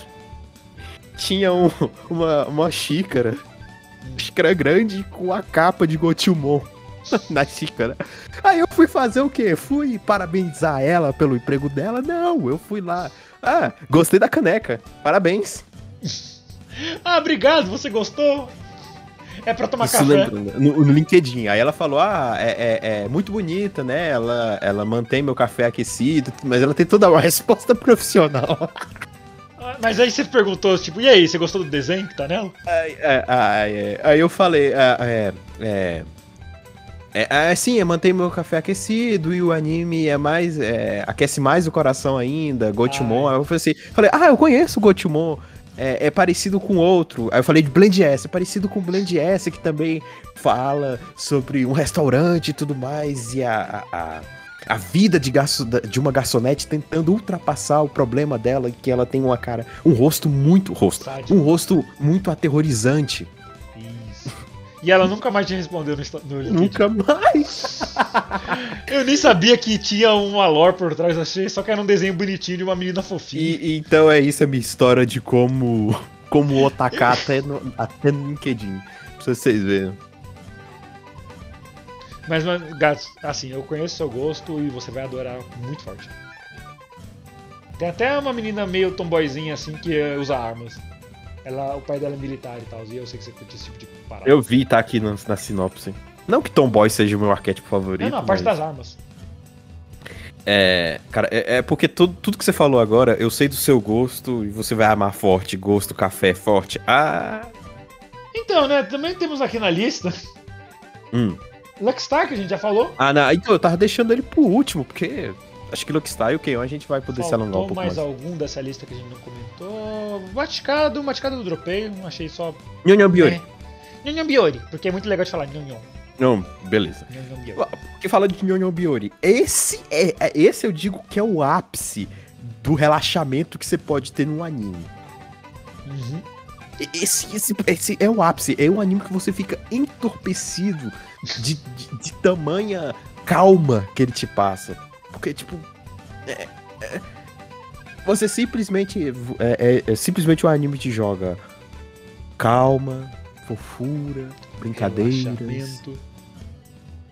tinha um- uma, uma xícara. Xícara grande com a capa de Gotilmon na xícara. Aí eu fui fazer o quê? Fui parabenizar ela pelo emprego dela? Não, eu fui lá. Ah, gostei da caneca. Parabéns. Ah, obrigado, você gostou? É pra tomar Isso café. né? no, no LinkedIn. Aí ela falou: Ah, é, é- é muito bonita, né? Ela, ela mantém meu café aquecido, mas ela tem toda uma resposta profissional. Ah, Mas aí você perguntou, tipo, e aí, você gostou do desenho que tá nela? Aí, é, aí, é, aí eu falei, é, é, é, é, é, sim, é manter meu café aquecido e o anime é mais, é, aquece mais o coração ainda, Gotemon. Ai. Aí eu falei assim, falei, ah, eu conheço o Gotemon, é, é parecido com outro. Aí eu falei de Blend S, é parecido com Blend S, que também fala sobre um restaurante e tudo mais, e a, a, a- vida de, garço, de uma garçonete tentando ultrapassar o problema dela, que ela tem uma cara, um rosto muito, rosto, um rosto muito aterrorizante. E ela nunca mais te respondeu no, no LinkedIn. Nunca mais. Eu nem sabia que tinha uma lore por trás, achei só que era um desenho bonitinho de uma menina fofinha. E, então é isso a minha história de como como otacar até no, até no LinkedIn. Pra vocês verem. Mas, mas, gatos, assim, eu conheço seu gosto e você vai adorar muito forte. Tem até uma menina meio tomboyzinha assim que usa armas. Ela, o pai dela é militar e tal, e eu sei que você curte esse tipo de parada. Eu vi, tá aqui na, na sinopse. Não que Tomboy seja o meu arquétipo favorito. Não, não, a parte mas- das armas. É, cara, é, é porque tudo, tudo que você falou agora, eu sei do seu gosto e você vai amar forte, gosto, café forte. Ah, Então, né, também temos aqui na lista hum. Luckstar, que a gente já falou. Ah, não, então eu tava deixando ele pro último, porque acho que Luckstar e o Keon a gente vai poder se alongar um Faltou pouco mais mais. algum dessa lista que a gente não comentou. Maticado, Maticado do Dropeio, achei só. Nhonhon Biori. É. Nhonhon Biori, porque é muito legal de falar Nhonhon. Não, beleza. Nhonhon Biori. Porque fala de Nhonhon Biori. Esse é, é- esse eu digo que é o ápice do relaxamento que você pode ter num anime. Uhum. Esse, esse, esse é o ápice. É um anime que você fica entorpecido de, de, de tamanha calma que ele te passa. Porque, tipo. é- é- você simplesmente. É, é- é simplesmente o anime te joga calma, fofura, brincadeiras.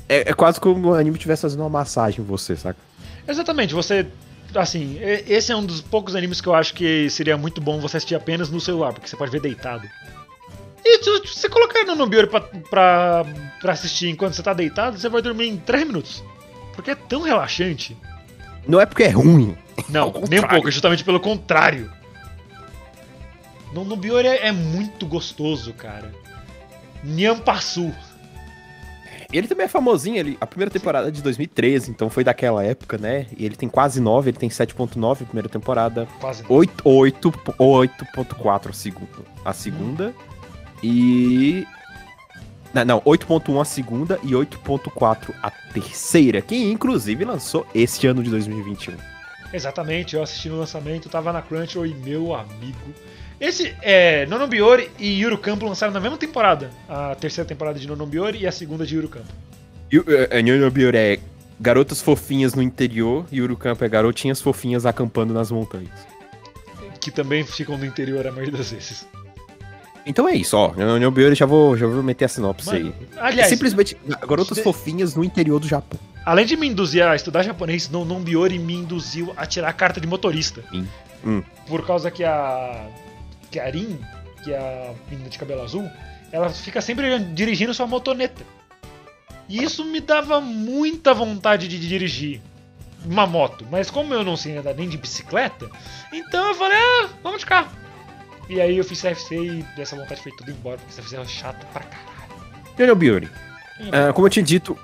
É, é quase como o anime estivesse fazendo uma massagem em você, saca? Exatamente, você. Assim, esse é um dos poucos animes que eu acho que seria muito bom você assistir apenas no celular, porque você pode ver deitado. E se você colocar no Biori pra, pra, pra assistir enquanto você tá deitado, você vai dormir em 3 minutos. Porque é tão relaxante. Não é porque é ruim. Não, nem um pouco, é justamente pelo contrário. No, no Biori é, é muito gostoso, cara. Nyampasu. Ele também é famosinho, ele, a primeira temporada é de 2013, então foi daquela época, né? E ele tem quase 9, ele tem 7.9 a primeira temporada, Quase. 8, 8, 8.4 a segunda, a segunda e Não, não 8.1 a segunda e 8.4 a terceira, que inclusive lançou este ano de 2021. Exatamente, eu assisti no lançamento, tava na Crunchyroll e meu amigo. Esse é Nonobiori e Yuru Campo lançaram na mesma temporada. A terceira temporada de Nonobiori e a segunda de Yuru Campo. E o é, Nyonobiori é garotas fofinhas no interior e Urucampo é garotinhas fofinhas acampando nas montanhas. Que também ficam no interior a maioria das vezes. Então é isso, ó. Nyonobiori já vou, já vou meter a sinopse Mano, aí. É aliás, simplesmente garotas de- fofinhas no interior do Japão. além de me induzir a estudar japonês, Nonobiori me induziu a tirar a carta de motorista. Sim. Hum. Por causa que a. que a Rin, que é a menina de cabelo azul, ela fica sempre dirigindo sua motoneta. E isso me dava muita vontade de dirigir uma moto. Mas como eu não sei andar nem de bicicleta, então eu falei, ah, vamos de carro. E aí eu fiz CFC e essa vontade foi tudo embora, porque CFC é chato pra caralho. Nyonobiori, ah, como eu tinha dito,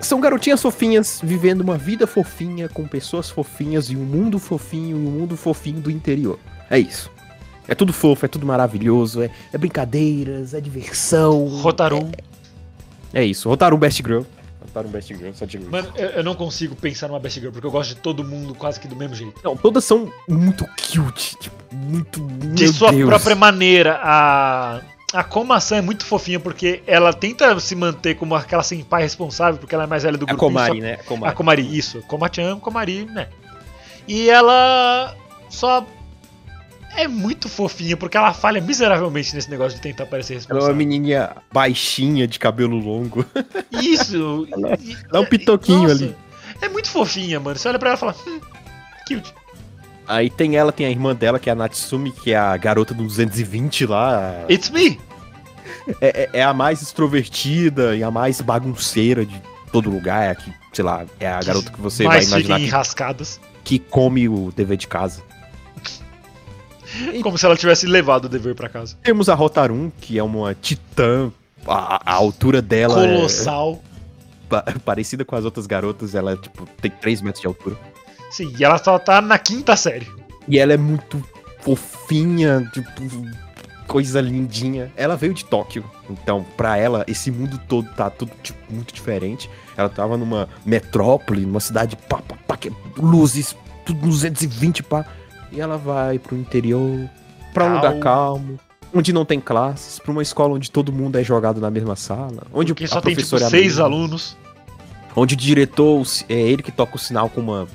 são garotinhas fofinhas vivendo uma vida fofinha com pessoas fofinhas e um mundo fofinho e um mundo fofinho do interior. É isso. É tudo fofo, é tudo maravilhoso, é, é brincadeiras, é diversão. Rotarum. É isso. Rotaram um Best Girl. Um Best Girl, só digo. Mano, eu, eu não consigo pensar numa Best Girl, porque eu gosto de todo mundo quase que do mesmo jeito. Não, todas são muito cute, tipo, muito. De sua Deus. própria maneira, a. A Komasan é muito fofinha porque ela tenta se manter como aquela senpai responsável, porque ela é mais velha do A grupo. Komari, né? A A Komari. Komari, isso. Komachan, Komari, né? E ela só é muito fofinha porque ela falha miseravelmente nesse negócio de tentar parecer Ela é responsável. uma menininha baixinha, de cabelo longo. Isso! Ela- E- Dá um pitoquinho Nossa, ali. É muito fofinha, mano. Você olha pra ela e fala, hum, cute. Aí tem ela, tem a irmã dela, que é a Natsumi, que é a garota do 220 lá. It's me! É, é- é a mais extrovertida e a mais bagunceira de todo lugar. É a que, sei lá, é a garota que você vai imaginar que, enrascadas. que come o dever de casa. Como se ela tivesse levado o dever pra casa. Temos a Rotarun, que é uma titã. A, a altura dela é Colossal. pa- parecida com as outras garotas. Ela tipo, tem 3 metros de altura. Sim, e ela só tá na quinta série. E ela é muito fofinha, tipo, coisa lindinha. Ela veio de Tóquio, então pra ela esse mundo todo tá tudo tipo, muito diferente. Ela tava numa metrópole, numa cidade pá, pá, pá, que é luzes, tudo 220 pá. E ela vai pro interior, pra um lugar calmo, onde não tem classes, pra uma escola onde todo mundo é jogado na mesma sala, onde Porque só tem tipo é seis mesma. alunos. Onde o diretor é ele que toca o sinal com uma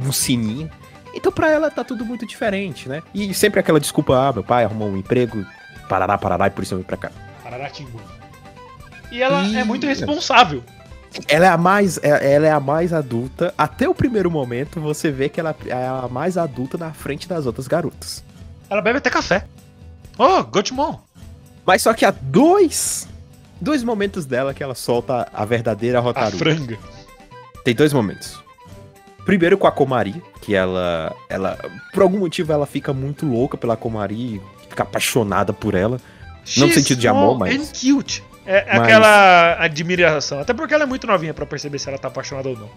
um sininho. Então pra ela tá tudo muito diferente, né? E sempre aquela desculpa, ah, meu pai arrumou um emprego, parará, parará, e por isso eu vim pra cá. Pararatimbu. E ela Ih. é muito responsável. Ela é a mais, é- ela é a mais adulta. Até o primeiro momento você vê que ela é a mais adulta na frente das outras garotas. Ela bebe até café. Oh, Gotemon. Mas só que há dois, dois momentos dela que ela solta a verdadeira A Rotaru. franga. Tem dois momentos. Primeiro com a Komari, que ela, ela, por algum motivo, ela fica muito louca pela Komari, fica apaixonada por ela. Não no She's sentido de amor, mas- and cute. É Mas- aquela admiração. Até porque ela é muito novinha pra perceber se ela tá apaixonada ou não.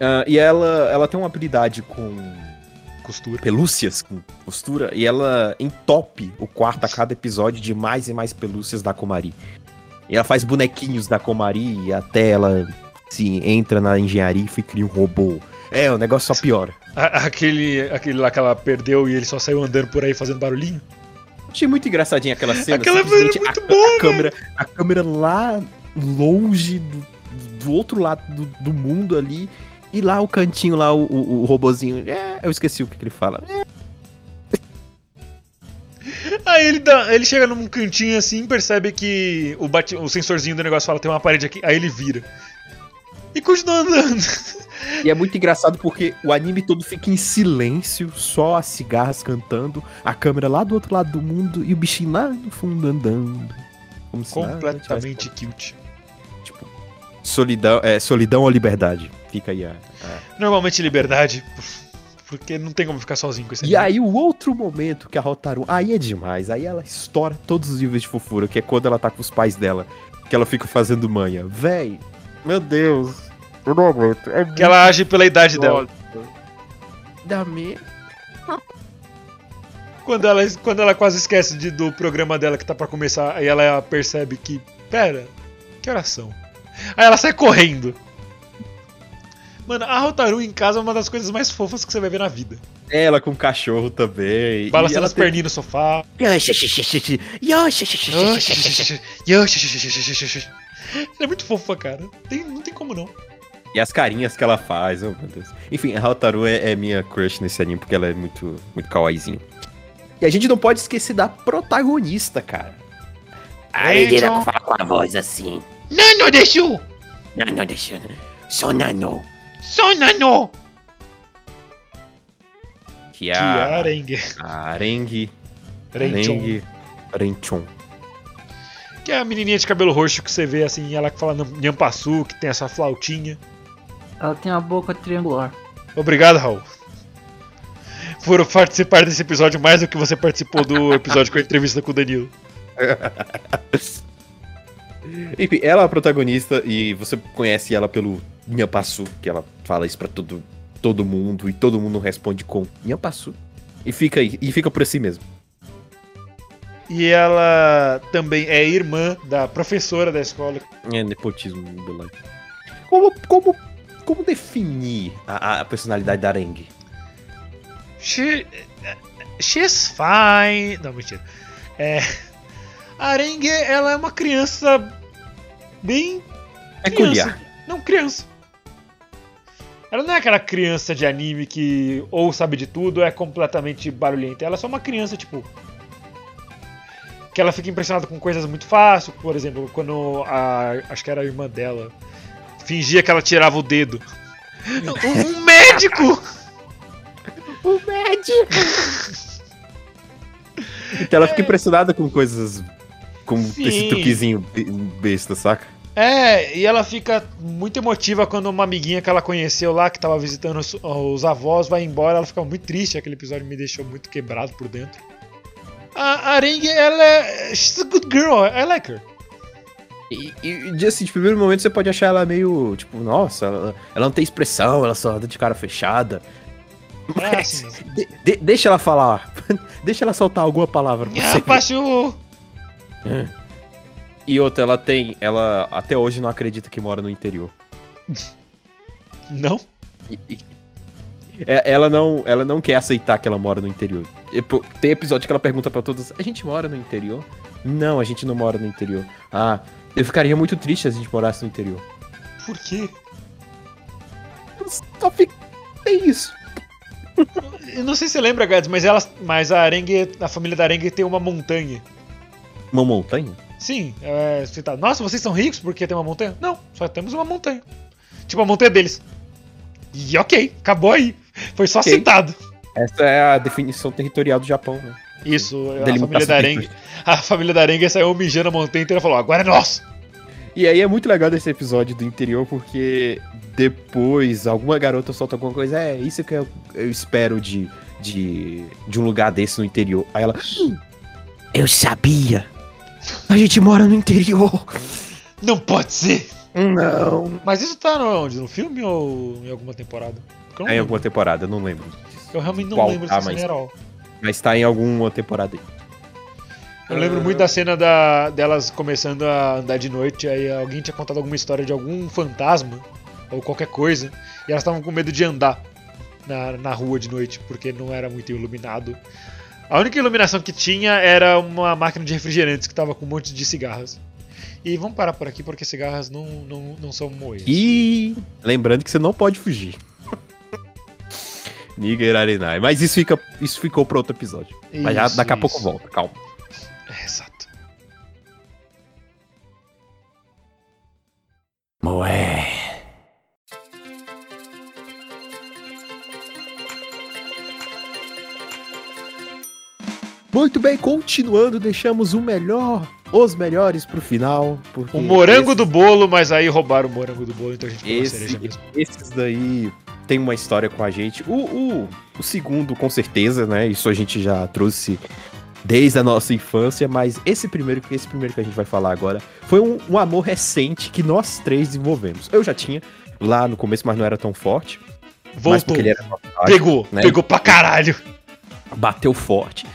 Ah, e ela, ela tem uma habilidade com Costura. pelúcias, com costura, e ela entope o quarto a cada episódio de mais e mais pelúcias da Komari. E ela faz bonequinhos da Komari e até ela se entra na engenharia e cria um robô. É, o negócio só piora. A- Aquele, aquele lá que ela perdeu e ele só saiu andando por aí fazendo barulhinho. Achei muito engraçadinha aquela cena. Aquela cena é muito a, boa, a câmera, a câmera lá longe do, do outro lado do, do mundo ali. E lá o cantinho lá, o, o, o robozinho. É, eu esqueci o que, que ele fala. É, Aí ele, dá, ele chega num cantinho assim, percebe que o, bate, o sensorzinho do negócio fala tem uma parede aqui, aí ele vira. E continua andando. E é muito engraçado porque o anime todo fica em silêncio, só as cigarras cantando, a câmera lá do outro lado do mundo e o bichinho lá no fundo andando. Como se nada Completamente cute. tipo, solidão, é, solidão ou liberdade. Fica aí a, a- Normalmente liberdade, porque não tem como ficar sozinho com esse E anime. aí o outro momento que a Rotaru, aí é demais, aí ela estoura todos os níveis de fofura, que é quando ela tá com os pais dela, que ela fica fazendo manha. Véi, meu Deus, eu não aguento. É Que ela age pela idade dela. Dá me... Quando ela, quando ela quase esquece de- do programa dela que tá pra começar, aí ela percebe que. Pera, que oração? Aí ela sai correndo. Mano, a Rotaru em casa é uma das coisas mais fofas que você vai ver na vida. Ela com o cachorro também. Balançando as perninhas no sofá. Ela é muito fofa, cara. Tem- não tem como não. E as carinhas que ela faz, oh meu Deus. Enfim, a Hotaru é, é minha crush nesse anime, porque ela é muito, muito kawaiizinha. E a gente não pode esquecer da protagonista, cara. Aí, Ele John. fala com a voz assim. Nano deixou! Nano. Só nano! Que é Que a arengue. a Arengue. Arengue. Renchon. Que é a menininha de cabelo roxo que você vê assim, ela que fala Nhampassu, que tem essa flautinha. Ela tem uma boca triangular. Obrigado, Raul. Por participar desse episódio mais do que você participou do episódio com a entrevista com o Danilo. Enfim, ela é a protagonista e você conhece ela pelo Nhampassu, que ela fala isso pra todo, todo mundo e todo mundo responde com Nhampassu. E fica aí, e fica por assim mesmo. E ela também é irmã da professora da escola. É nepotismo do like. Como, como, como definir a, a personalidade da Arengue? She, she's fine. Não, mentira. É, a Arengue, ela é uma criança bem Peculiar. Criança. Não, criança. Ela não é aquela criança de anime que ou sabe de tudo ou é completamente barulhenta. Ela é só uma criança, tipo. Que ela fica impressionada com coisas muito fáceis. Por exemplo, quando a. Acho que era a irmã dela. Fingia que ela tirava o dedo. Um, um médico! Então ela fica impressionada com coisas. Com Sim. esse truquezinho be- besta, saca? É, e ela fica muito emotiva quando uma amiguinha que ela conheceu lá, que tava visitando os, os avós, vai embora. Ela fica muito triste. Aquele episódio me deixou muito quebrado por dentro. A Arengue, ela é. She's a good girl. I like her. E, e assim, de primeiro momento você pode achar ela meio. Tipo, nossa, ela, ela não tem expressão, ela só anda de cara fechada. Mas de- de- deixa ela falar. deixa ela soltar alguma palavra pra Ah, você. Pachu! E outra, ela tem. Ela até hoje não acredita que mora no interior. Não? E- e- É, ela não, ela não quer aceitar que ela mora no interior. E, Tem episódio que ela pergunta pra todos: a gente mora no interior? Não, a gente não mora no interior. Ah, eu ficaria muito triste se a gente morasse no interior. Por quê? Só fica. É isso. Eu não sei se você lembra, Gads, mas, ela, mas a Arengue, a família da Arengue tem uma montanha. Uma montanha? Sim, é, você tá, nossa, vocês são ricos porque tem uma montanha? Não, só temos uma montanha. Tipo, a montanha deles. E ok, acabou aí. Foi só Ok. citado. Essa é a definição territorial do Japão, né? Isso, a família da Arengue. A família da Arengue saiu mijando a montanha inteira e falou: agora é nosso! E aí é muito legal desse episódio do interior, porque depois alguma garota solta alguma coisa, é isso que eu, eu espero de, de, de um lugar desse no interior. Aí ela, "Hum, eu sabia. A gente mora no interior. Não pode ser! Não. Mas isso tá onde? No filme ou em alguma temporada? Eu, É em alguma temporada, não lembro. eu realmente não qual lembro tá, dessa mas-. Mas tá em alguma temporada aí. Eu lembro muito da cena da, delas começando a andar de noite, aí alguém tinha contado alguma história de algum fantasma ou qualquer coisa, e elas estavam com medo de andar na, na rua de noite, porque não era muito iluminado. A única iluminação que tinha era uma máquina de refrigerantes que tava com um monte de cigarras. E vamos parar por aqui porque cigarras não, não, não são moedas. E lembrando que você não pode fugir. Niga Arenai. Mas isso, fica, isso ficou para outro episódio. Mas já Isso, daqui a pouco isso. volta, calma. É, exato. Moé. Muito bem, continuando, deixamos o melhor, os melhores pro final. Porque O morango esse- do bolo, mas aí roubaram o morango do bolo, então a gente Esse, esses daí tem uma história com a gente. O, o, o segundo, com certeza, né? Isso a gente já trouxe desde a nossa infância, mas esse primeiro, esse primeiro que a gente vai falar agora foi um, um amor recente que nós três desenvolvemos. Eu já tinha lá no começo, mas não era tão forte. Mas Voltou. Pegou, né? pegou pra caralho. bateu forte.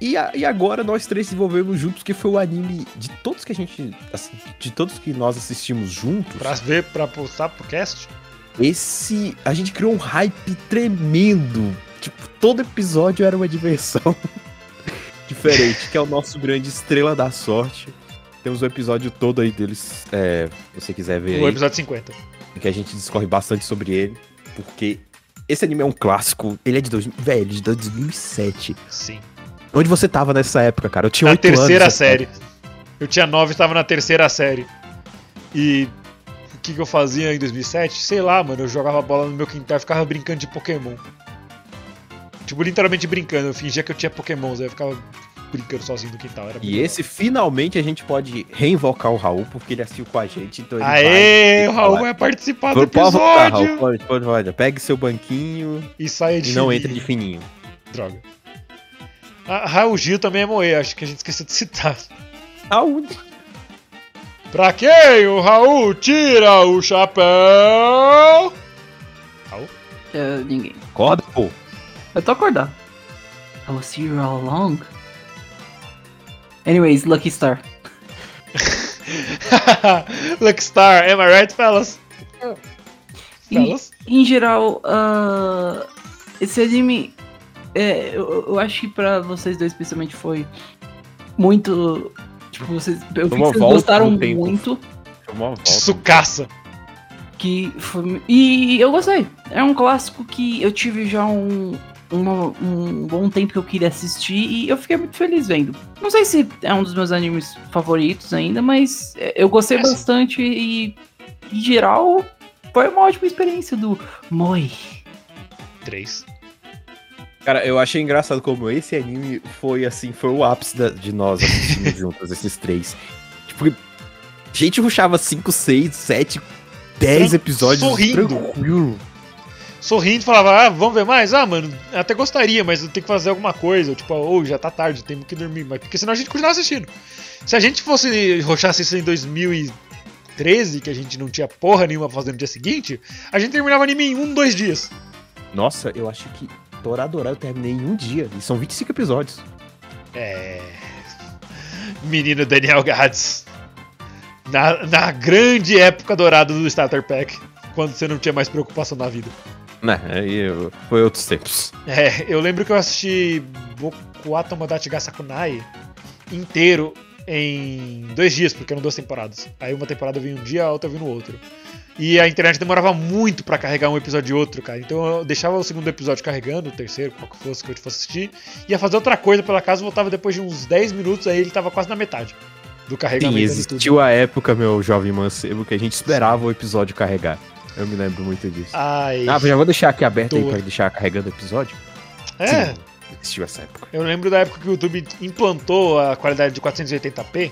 E, a- e agora nós três desenvolvemos juntos, que foi o anime de todos que a gente. assim, de todos que nós assistimos juntos. Pra ver, pra postar pro cast. Esse. A gente criou um hype tremendo. Tipo, todo episódio era uma diversão diferente, que é o nosso grande Estrela da Sorte. Temos o episódio todo aí deles, é, se você quiser ver O aí, episódio 50. que a gente discorre bastante sobre ele, porque esse anime é um clássico, ele é de, dois, velho, de 2007. Sim. Onde você tava nessa época, cara? Eu tinha Na anos. terceira nessa série. Eu tinha 9 e estava na terceira série. E que, que eu fazia em 2007? Sei lá, mano. Eu jogava bola no meu quintal e ficava brincando de Pokémon. Tipo, literalmente brincando. Eu fingia que eu tinha Pokémons. Aí eu ficava brincando sozinho no quintal. Era E esse, finalmente, a gente pode reinvocar o Raul, porque ele assistiu com a gente, então ele Aê, o. Raul vai participar do Pode pode episódio. Raul, pode, pode, pode. Pegue seu banquinho E saia de e não fininho. entre de fininho. Droga. A Raul Gil também é moer, acho que a gente esqueceu de citar. Raul, Pra quem o Raul tira o chapéu? Raul? É, ninguém. acorda, pô. Eu tô acordado. I was here all along. Anyways, Lucky Star. Lucky Star, am I right, fellas? Fellas? em geral, ah, esse anime, é, eu, eu acho que pra vocês dois, especialmente, foi muito. Tipo, vocês. Eu vi que vocês volta gostaram muito. Chamou uma volta. Sucaça. Que foi, e eu gostei. É um clássico que eu tive já um, uma- um bom tempo que eu queria assistir e eu fiquei muito feliz vendo. Não sei se é um dos meus animes favoritos ainda, mas é, eu gostei É, bastante e, em geral, foi uma ótima experiência do Moi. 3. Cara, eu achei engraçado como esse anime foi assim, foi o ápice da- de nós assistindo juntos, esses três. Tipo, a gente ruxava 5, 6, 7, 10 Tran- episódios sorrindo. tranquilo. Sorrindo, falava, ah, vamos ver mais? Ah, mano, até gostaria, mas eu tenho que fazer alguma coisa. Tipo, ou já tá tarde, temos que dormir. Mas porque senão a gente continuava assistindo. Se a gente fosse roxasse isso em 2013, que a gente não tinha porra nenhuma pra fazer no dia seguinte, a gente terminava o anime em um, dois dias. Nossa, eu acho que Toradora eu terminei em um dia. E são 25 episódios. É. Menino Daniel Gads. Na, na grande época dourada do Starter Pack. Quando você não tinha mais preocupação na vida. Né, aí eu- foi outros tempos. É, eu lembro que eu assisti Boku Tomodachi ga Sakunai inteiro em dois dias, porque eram duas temporadas. Aí uma temporada eu vi um dia, a outra eu vi no outro. E a internet demorava muito pra carregar um episódio e outro, cara. Então eu deixava o segundo episódio carregando, o terceiro, qual que fosse que eu fosse assistir, ia fazer outra coisa pela casa, voltava depois de uns 10 minutos, aí ele tava quase na metade do Sim, carregamento. tudo. existiu a época, meu jovem mancebo, que a gente esperava o episódio carregar. Eu me lembro muito disso. Ai, Ah, já vou deixar aqui aberto aí Tô. pra deixar carregando o episódio? é. Sim, existiu essa época. Eu lembro da época que o YouTube implantou a qualidade de 480p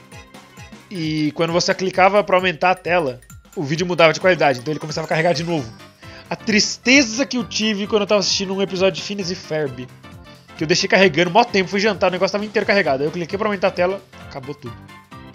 e quando você clicava pra aumentar a tela, o vídeo mudava de qualidade, então ele começava a carregar de novo. A tristeza que eu tive quando eu tava assistindo um episódio de Phineas e Ferb, que eu deixei carregando, mó tempo, fui jantar, o negócio tava inteiro carregado. Aí eu cliquei pra aumentar a tela, acabou tudo.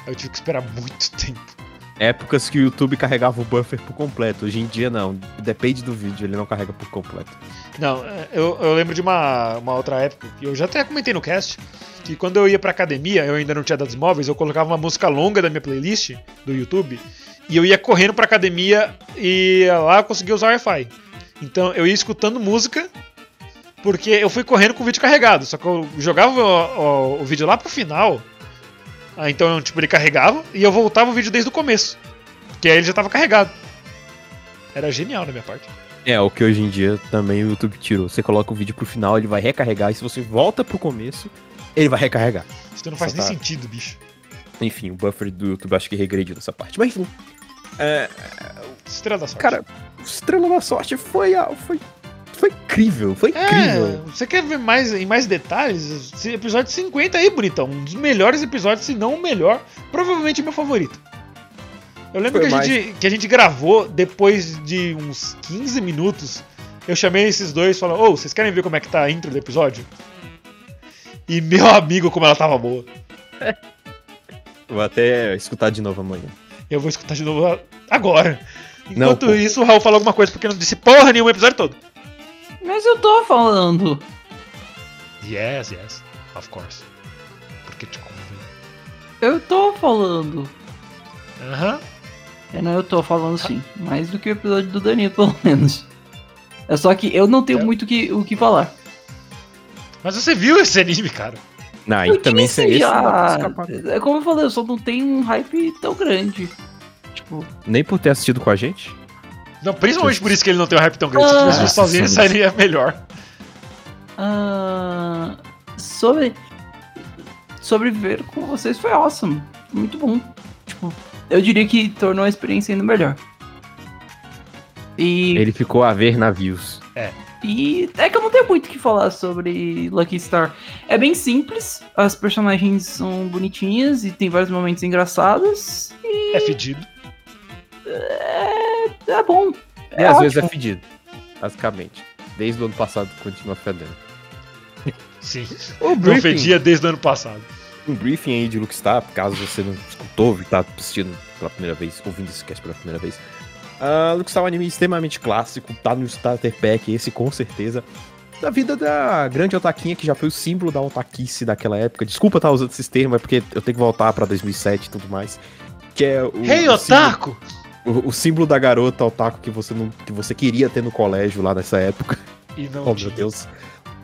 Aí eu tive que esperar muito tempo. Épocas que o YouTube carregava o buffer por completo. Hoje em dia não. Depende do vídeo, ele não carrega por completo. Não, é, eu, eu lembro de uma, uma outra época, que eu já até comentei no cast, que quando eu ia pra academia, eu ainda não tinha dados móveis, eu colocava uma música longa da minha playlist do YouTube, e eu ia correndo pra academia e lá eu conseguia usar Wi-Fi. Então eu ia escutando música, porque eu fui correndo com o vídeo carregado, só que eu jogava o, o- o vídeo lá pro final, ah, então tipo, ele carregava, e eu voltava o vídeo desde o começo, que aí ele já tava carregado. Era genial na minha parte. É, o que hoje em dia também o YouTube tirou. Você coloca o vídeo pro final, ele vai recarregar, e se você volta pro começo, ele vai recarregar. Isso não faz Só nem tá- sentido, bicho. Enfim, o buffer do YouTube acho que regrediu nessa parte. Mas enfim. É, Estrela da sorte. cara, Estrela da Sorte foi, a- foi, foi incrível, foi É, incrível. você quer ver mais em mais detalhes? Esse episódio 50 aí, bonitão. Um dos melhores episódios, se não o melhor. Provavelmente o meu favorito. Eu lembro Foi que a, gente, que a gente gravou depois de uns 15 minutos. Eu chamei esses dois e falei: Ô, vocês querem ver como é que tá a intro do episódio? E meu amigo, como ela tava boa. Vou até escutar de novo amanhã. Eu vou escutar de novo agora. Não, Enquanto pô. isso, o Raul falou alguma coisa porque não disse porra nenhuma o episódio todo. Mas eu tô falando. Yes, yes, of course. Eu tô falando. Aham. É, não, eu tô falando sim. Mais do que o episódio do Danilo, pelo menos. É só que eu não tenho É. muito que, o que falar. Mas você viu esse anime, cara? Não, aí Eu também esse não dá pra já. escapar. É como eu falei, eu só não tenho um hype tão grande. Tipo, Nem por ter assistido com a gente. Não, principalmente por isso que ele não tem um hype tão grande. Se Ah. tivesse visto sozinho, ele sairia melhor. ah, sobre. Sobreviver com vocês foi awesome. Muito bom. Tipo, eu diria que tornou a experiência ainda melhor. E. Ele ficou a ver navios. E é que eu não tenho muito o que falar sobre Lucky Star. É bem simples, as personagens são bonitinhas e tem vários momentos engraçados. E É fedido. É, é bom. E É às vezes é ótimo. fedido. Basicamente. Desde o ano passado continua fedendo. Sim. O Não briefing, fedia desde o ano passado. um briefing aí de Luckstar, caso você não escutou e tá assistindo pela primeira vez, ouvindo esse cast pela primeira vez. Uh, Luckstar é um anime extremamente clássico, tá no Starter Pack, esse com certeza. Da vida da grande otaquinha, que já foi o símbolo da otaquice daquela época. Desculpa estar usando esses termos, é porque eu tenho que voltar pra 2007 e tudo mais. Que é o, Hey, o símbolo- Otaku! O, o símbolo da garota otaku que você, não, que você queria ter no colégio lá nessa época. E não Oh, tinha. meu Deus.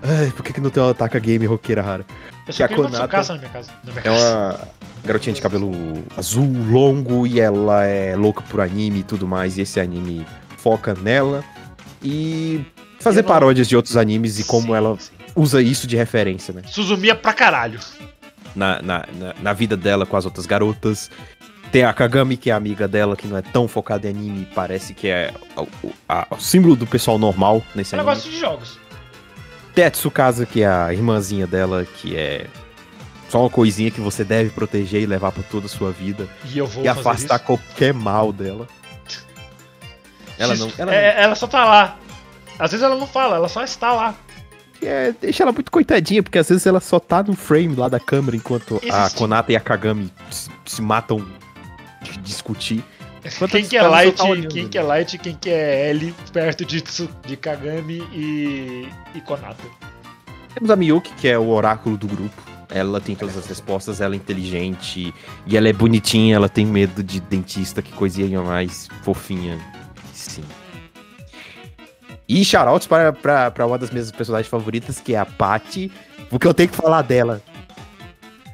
Ai, por que, que não tem uma otaka game roqueira rara? Eu que só a queria uma Konata- na minha casa. Na minha É uma garotinha de cabelo azul, longo, e ela é louca por anime e tudo mais, e esse anime foca nela. E fazer não- paródias de outros animes e como Sim, ela sim. usa isso de referência, né? Suzumia pra caralho. Na, na, na, na vida dela com as outras garotas. Tem a Kagami, que é amiga dela, que não é tão focada em anime, parece que é a- o símbolo do pessoal normal nesse Eu anime. gosto de jogos. Tem a Tsukasa, que é a irmãzinha dela, que é só uma coisinha que você deve proteger e levar por toda a sua vida. E eu vou e afastar isso. qualquer mal dela. Ela não. Ela é, ela só tá lá. Às vezes ela não fala, ela só está lá. não- é, deixa ela muito coitadinha, porque às vezes ela só tá no frame lá da câmera enquanto a Existe. Konata e a Kagami se, se matam discutir. Enquanto Quem que é caras só Light, tá olhando, quem né? que é Light, quem que é L perto de, Tsu- de Kagami e, e Konata. Temos a Miyuki, que é o oráculo do grupo. Ela tem todas as respostas, ela é inteligente e ela é bonitinha, ela tem medo de dentista, que coisinha mais fofinha. Sim. E shoutouts para, para, para uma das minhas personagens favoritas, que é a Patty, porque eu tenho que falar dela.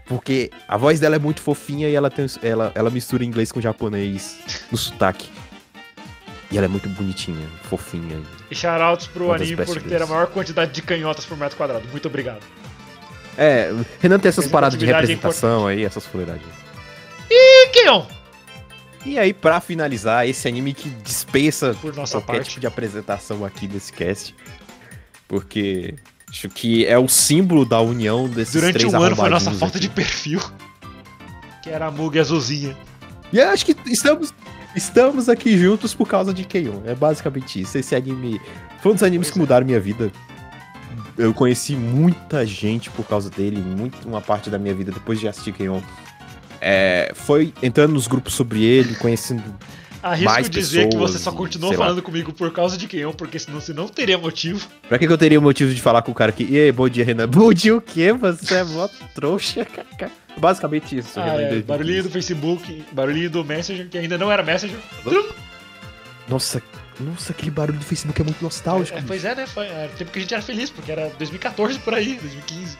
Porque a voz dela é muito fofinha e ela, tem, ela, ela mistura inglês com japonês no sotaque. E ela é muito bonitinha, fofinha. E shoutouts pro anime por ter a maior quantidade de canhotas por metro quadrado. Muito obrigado. É, Renan tem essas paradas de Representatividade é representação aí, essas fuleiragens. E Keon, E aí, pra finalizar, esse anime que dispensa qualquer parte. tipo de apresentação aqui nesse cast. Porque acho que é o símbolo da união desses Durante três um ano foi nossa arrombadinhos falta de aqui. perfil. Que era a Mug azulzinha. E eu acho que estamos, estamos aqui juntos por causa de Keion. É basicamente isso. Esse anime foi um dos animes Pois que é. mudaram minha vida. Eu conheci muita gente por causa dele, muito, uma parte da minha vida depois de assistir Keion. É, foi entrando nos grupos sobre ele, conhecendo Arrisco Mais dizer que você pessoas só continuou sei lá. falando comigo por causa de Keon, porque senão você não teria motivo. Pra que, que eu teria motivo de falar com o cara que. E aí, bom dia, Renan. Bom dia o quê? Você é mó trouxa. Basicamente isso. Ah, é, 2015. barulhinho do Facebook, barulhinho do Messenger, que ainda não era Messenger. Nossa, nossa, aquele barulho do Facebook é muito nostálgico. É, pois é, né? Foi, era tempo que a gente era feliz, porque era 2014 por aí, 2015.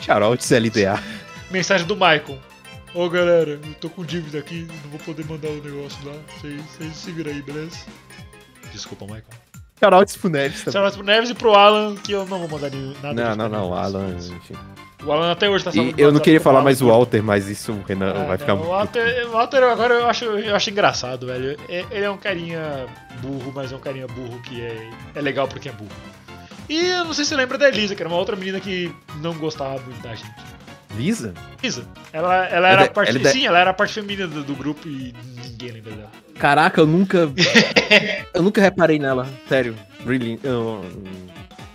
Shoutouts LDA. Mensagem do Michael. Ô galera, eu tô com dívida aqui, não vou poder mandar o negócio lá. Vocês se viram aí, beleza? Desculpa, Michael. Shoutouts pro Neves também. Shout out pro Neves e pro Alan, que eu não vou mandar nenhum- nada. Não, não, não. Alan, enfim. O Alan até hoje tá salvo no eu não queria falar mais o Walter, mas isso o Renan Ah, vai ficar não, o muito. Walter, o Walter agora eu acho, eu acho engraçado, velho. É- Ele é um carinha burro, mas é um carinha burro que é, é legal porque é burro. E eu não sei se você lembra da Elisa, que era uma outra menina que não gostava muito da gente. Lisa? Elisa. Ela, ela É era parte. ela é Sim, ela era a parte feminina do, do grupo e ninguém lembra dela. Caraca, eu nunca. eu nunca reparei nela. Sério. Really. Eu...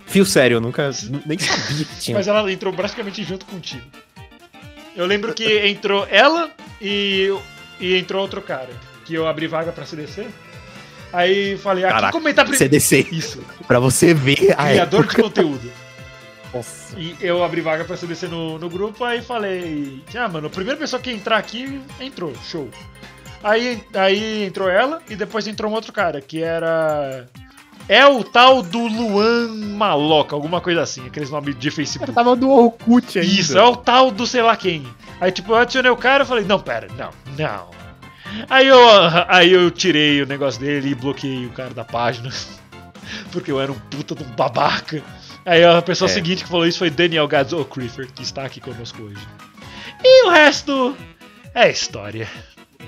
Fio sério, eu nunca. Nem sabia que tinha. Mas ela entrou praticamente junto contigo. Eu lembro que entrou ela e, e entrou outro cara. Que eu abri vaga pra CDC. Aí falei, aqui Caraca, comentar primeiro. CDC. Isso, Pra você ver a criador de época. conteúdo. Nossa. E eu abri vaga pra CDC no, no grupo, aí falei, ah, mano, a primeira pessoa que entrar aqui entrou, show. Aí, aí entrou ela e depois entrou um outro cara, que era. É o tal do Luan Maloca, alguma coisa assim, aqueles nomes de Eu Facebook. tava no Orkut ainda. Isso, é o tal do sei lá quem. Aí, tipo, eu adicionei o cara e falei, não, pera, não, não. Aí eu, aí eu tirei o negócio dele e bloqueei o cara da página. Porque eu era um puta de um babaca. Aí a pessoa É. seguinte que falou isso foi Daniel Gadzo O'Crifer, que está aqui conosco hoje. E o resto é história.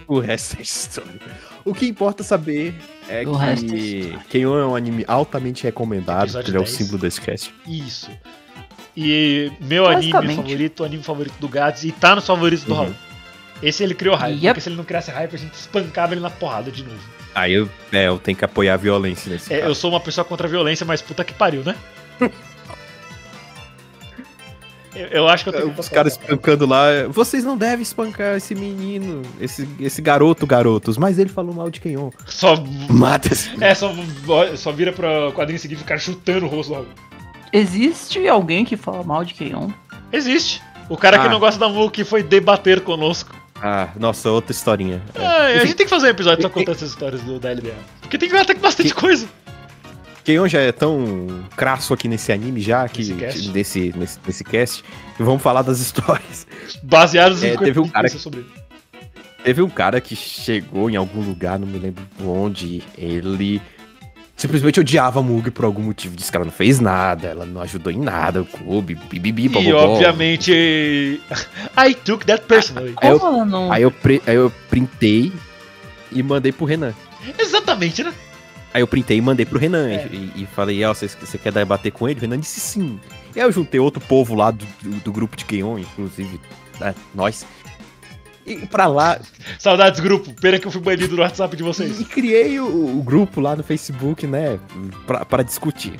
O resto é história. O que importa saber é O resto é que Kenyon é um anime altamente recomendado. Episódio Ele é o 10. símbolo desse cast. Isso. E meu anime favorito, o anime favorito do Gads, e tá nos favoritos do Uhum. Raul. Esse ele criou hype, Yep. porque se ele não criasse hype, a gente espancava ele na porrada de novo. Aí eu, é, eu tenho que apoiar a violência nesse É, caso. eu sou uma pessoa contra a violência, mas puta que pariu, né? Eu, eu acho que eu tenho que Os caras espancando lá. Vocês não devem espancar esse menino, esse, esse garoto, garotos. Mas ele falou mal de Kenyon. Só. Mata esse É, só, só vira pra quadrinho seguinte e ficar chutando o rosto Raul. Existe alguém que fala mal de Keion? Existe. O cara que Ah. não gosta da Mu que foi debater conosco. Ah, nossa, outra historinha. É. Ah, a gente tem que fazer um episódio só contando essas histórias do, da LDA. Porque tem que até que bastante coisa. Kenyon já é tão crasso aqui nesse anime já, que, Nesse cast. nesse, nesse, nesse cast, que vamos falar das histórias. Baseados É, em teve um cara coisas sobre ele. Teve um cara que chegou em algum lugar, não me lembro onde, ele simplesmente odiava a Mug por algum motivo. Disse que ela não fez nada, ela não ajudou em nada o clube, bibibi, E obviamente. I took that personally. Aí eu- Como ela não. Aí eu, pre- aí eu printei e mandei pro Renan. Exatamente, né? Aí eu printei e mandei pro Renan. É. E, e falei, ó, você, você quer debater com ele? O Renan disse sim. E aí eu juntei outro povo lá do, do, do grupo de Keon, inclusive, né, nós. E pra lá, Saudades, grupo. Pena que eu fui banido no WhatsApp de E, vocês. e criei o, o grupo lá no Facebook, né? Pra, pra discutir.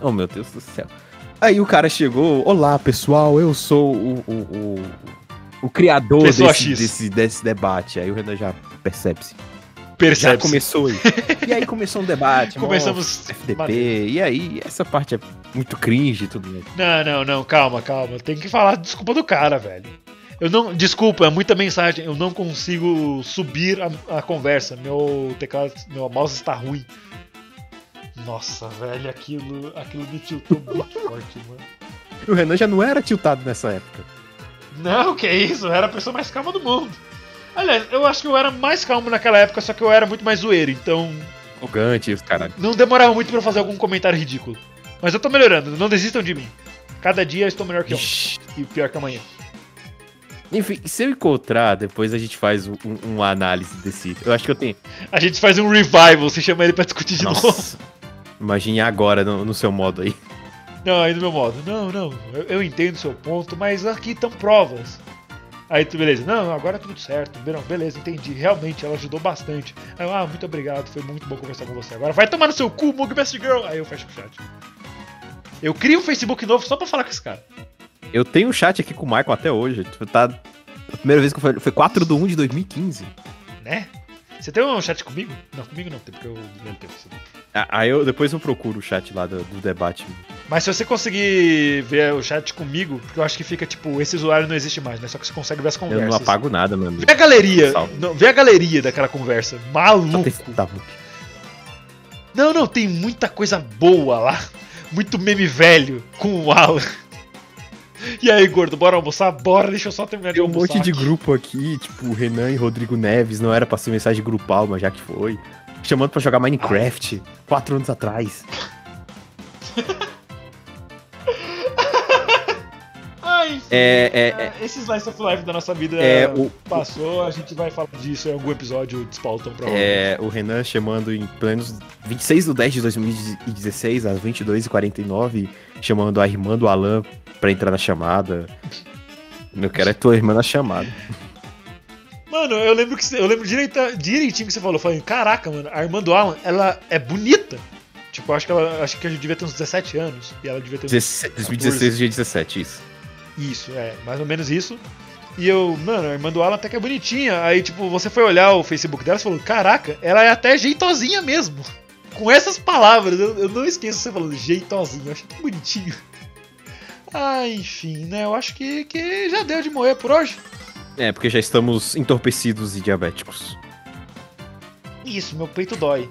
Oh, meu Deus do céu. Aí o cara chegou, olá pessoal, eu sou o, o, o, o criador desse, desse, desse debate. Aí o Renan já percebe-se. Já Percebe. começou aí. e aí começou um debate. Começamos. FDP. E aí, essa parte é muito cringe e tudo. Não, não, não, calma, calma. Tem que falar desculpa do cara, velho. Eu não. Desculpa, é muita mensagem. Eu não consigo subir a, a conversa. Meu teclado. Meu mouse está ruim. Nossa, velho, aquilo, aquilo me tiltou muito forte, mano. O Renan já não era tiltado nessa época. Não, que isso, eu era a pessoa mais calma do mundo. Aliás, eu acho que eu era mais calmo naquela época, só que eu era muito mais zoeiro, então Arrogante, os caras. não demorava muito pra eu fazer algum comentário ridículo. Mas eu tô melhorando, não desistam de mim. Cada dia eu estou melhor que ontem e pior que amanhã. Enfim, se eu encontrar, depois a gente faz um, um- uma análise desse. Eu acho que eu tenho. A gente faz um revival, você chama ele pra discutir de novo. Nossa. Imagine agora no, no seu modo aí. Não, aí do meu modo. Não, não, eu, eu entendo o seu ponto, mas aqui estão provas. Aí tu, beleza, não, agora é tudo certo. Não, beleza, entendi. Realmente, ela ajudou bastante. Aí eu, ah, muito obrigado, foi muito bom conversar com você. Agora vai tomar no seu cu, Mug Best Girl. Aí eu fecho o chat. Eu crio um Facebook novo só pra falar com esse cara. Eu tenho um chat aqui com o Michael até hoje. Tipo, Tá. A primeira vez que eu falei foi 4 do 1 de 2015. Né? Você tem um chat comigo? Não, comigo não, tem porque eu não tenho. Ah, Aí eu, depois eu procuro o chat lá do, do debate. Mas se você conseguir ver o chat comigo, porque eu acho que fica tipo, esse usuário não existe mais, né? Só que você consegue ver as Eu conversas. não apago nada, meu amigo. Vê a galeria. Não, vê a galeria daquela conversa. Maluco. Não, não, tem muita coisa boa lá. Muito meme velho com o Alan. E aí, gordo, bora almoçar? Bora, deixa eu só terminar de Tem um almoçar. monte de grupo aqui, tipo, Renan e Rodrigo Neves, não era pra ser mensagem grupal, mas já que foi. Chamando pra jogar Minecraft, quatro anos atrás. É, é, é, é, esse slice of life da nossa vida É, o- passou, a gente vai falar disso em algum episódio de Spalton pra é, o Renan chamando em plenos 26 de 10 de 2016, às 22h49, chamando a irmã do Alan pra entrar na chamada. Eu quero é tua irmã na chamada. Mano, eu lembro que eu lembro direita, direitinho que você falou. Eu falei, caraca, mano, a irmã do Alan, ela é bonita. Tipo, eu acho que ela acho que ela devia ter uns 17 anos. E ela devia ter uns 16 2016 dia 17, isso. Isso, é, mais ou menos isso. E eu, mano, a irmã do Alan até que é bonitinha. Aí, tipo, você foi olhar o Facebook dela e falou: Caraca, ela é até jeitosinha mesmo. Com essas palavras, eu, eu não esqueço você falando jeitosinha, eu achei tão bonitinho. Ah, enfim, né? Eu acho que, que já deu de moer por hoje. É, porque já estamos entorpecidos e diabéticos. Isso, meu peito dói.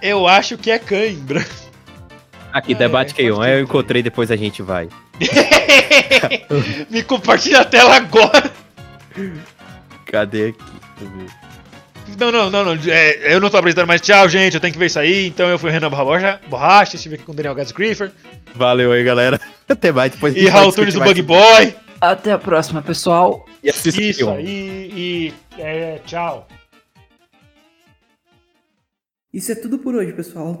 Eu acho que é cãibra. Aqui, É, debate pode Keion. Eu encontrei, depois a gente vai. Me compartilha a tela agora. Cadê aqui? Não, não, não, não. é, eu não tô apresentando mais. Tchau, gente. Eu tenho que ver isso aí. Então eu fui o Renan Borracha, Borracha estive aqui com o Daniel Gads Griefer Valeu aí, galera. Até mais. Depois e Raul Tunes do Bug. Boy. Até a próxima, pessoal. E assista Isso aí. E é, tchau. Isso é tudo por hoje, pessoal.